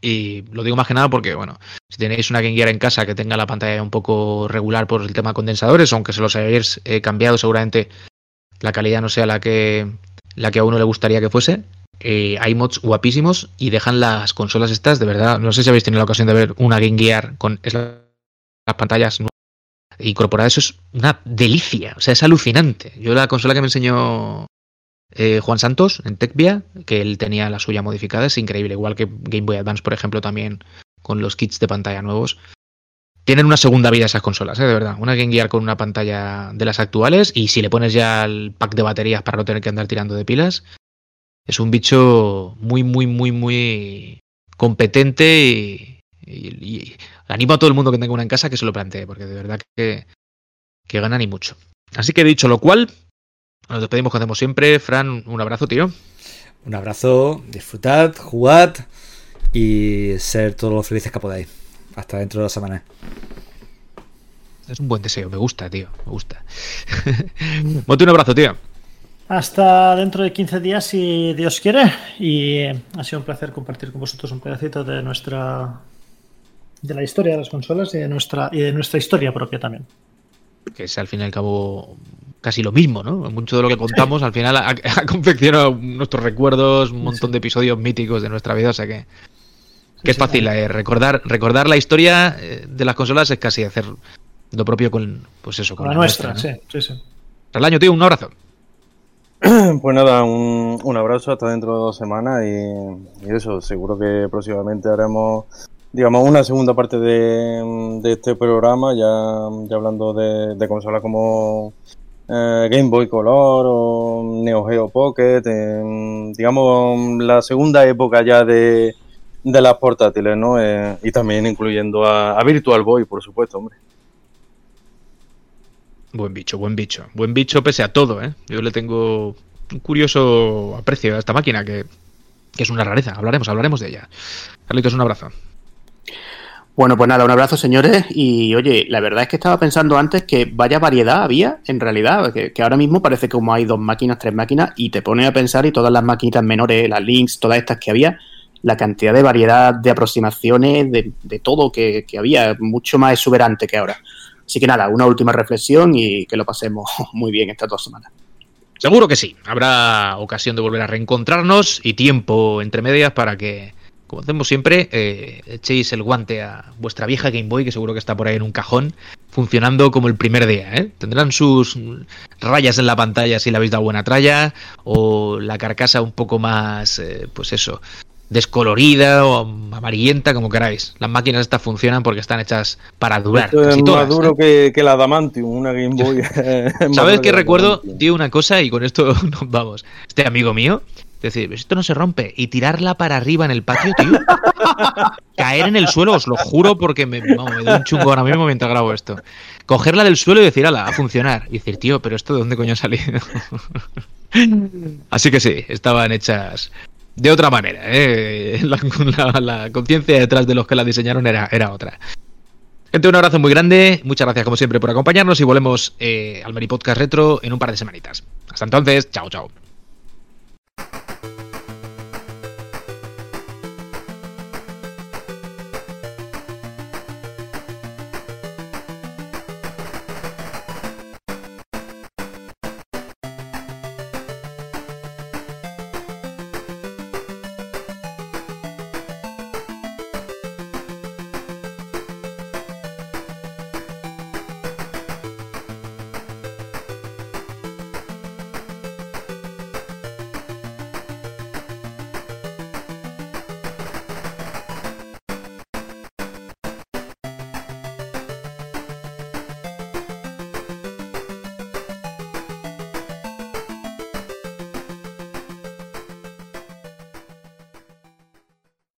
y lo digo más que nada porque, bueno, si tenéis una Game Gear en casa que tenga la pantalla un poco regular por el tema condensadores, aunque se los hayáis eh, cambiado, seguramente la calidad no sea la que, la que a uno le gustaría que fuese. Eh, hay mods guapísimos y dejan las consolas estas, de verdad. No sé si habéis tenido la ocasión de ver una Game Gear con las pantallas incorporadas. Eso es una delicia, o sea, es alucinante. Yo la consola que me enseñó eh, Juan Santos en TechVia, que él tenía la suya modificada, es increíble, igual que Game Boy Advance, por ejemplo, también con los kits de pantalla nuevos. Tienen una segunda vida esas consolas, ¿eh? de verdad. Una Game Gear con una pantalla de las actuales y si le pones ya el pack de baterías para no tener que andar tirando de pilas, es un bicho muy, muy, muy, muy competente y, y, animo a todo el mundo que tenga una en casa que se lo plantee, porque de verdad que, que ganan y mucho. Así que dicho lo cual, nos despedimos como hacemos siempre. Fran, un abrazo, tío. Un abrazo, disfrutad, jugad y ser todos los felices que podáis. Hasta dentro de la semana. Es un buen deseo, me gusta, tío, me gusta. [laughs] Monte un abrazo, tío. Hasta dentro de 15 días, si Dios quiere. Y ha sido un placer compartir con vosotros un pedacito de nuestra. de la historia de las consolas y de nuestra, y de nuestra historia propia también. Que es al fin y al cabo casi lo mismo, ¿no? Mucho de lo que contamos al final ha, confeccionado nuestros recuerdos, un montón de episodios míticos de nuestra vida, o sea que, que es fácil eh, recordar recordar la historia eh, de las consolas es casi hacer lo propio con pues eso con, la, nuestra, sí, sí, sí. Al año, tío, un abrazo. [clears throat] Pues nada, un, un, abrazo hasta dentro de dos semanas y, y, eso, seguro que próximamente haremos, digamos, una segunda parte de, de este programa, ya, ya hablando de, de consolas como eh, Game Boy Color o Neo Geo Pocket, digamos la segunda época ya de, de las portátiles, ¿no? Eh, y también incluyendo a, a, Virtual Boy, por supuesto, hombre. Buen bicho, buen bicho. Buen bicho pese a todo, ¿eh? Yo le tengo un curioso aprecio a esta máquina que, que es una rareza. Hablaremos, hablaremos de ella. Carlitos, un abrazo. Bueno, pues nada, un abrazo señores y oye, la verdad es que estaba pensando antes que vaya variedad había en realidad, que, ahora mismo parece que como hay dos máquinas, tres máquinas y te pones a pensar y todas las maquinitas menores, las links, todas estas que había, la cantidad de variedad de aproximaciones, de, de todo que, que, había, mucho más exuberante que ahora. Así que nada, una última reflexión y que lo pasemos [laughs] muy bien estas dos semanas. Seguro que sí, habrá ocasión de volver a reencontrarnos y tiempo entre medias para que como hacemos siempre, eh, echéis el guante a vuestra vieja Game Boy, que seguro que está por ahí en un cajón, funcionando como el primer día. ¿eh? Tendrán sus rayas en la pantalla si le habéis dado buena tralla, o la carcasa un poco más, eh, pues eso, descolorida o amarillenta, como queráis. Las máquinas estas funcionan porque están hechas para durar. Esto es todas, más duro ¿eh? que, que, la Adamantium, una Game Boy. [laughs] ¿Sabes qué recuerdo? Tío, una cosa y con esto [laughs] nos vamos. Este amigo mío decir, esto no se rompe. Y tirarla para arriba en el patio, tío. [laughs] Caer en el suelo, os lo juro, porque me, me doy un chungo ahora mismo mientras grabo esto. Cogerla del suelo y decir, ala, a funcionar. Y decir, tío, pero esto de dónde coño ha salido. [laughs] Así que sí, estaban hechas de otra manera. ¿eh? La, la, la conciencia detrás de los que la diseñaron era, era otra. Gente, un abrazo muy grande. Muchas gracias, como siempre, por acompañarnos y volvemos eh, al Meri Podcast Retro en un par de semanitas. Hasta entonces, chao, chao.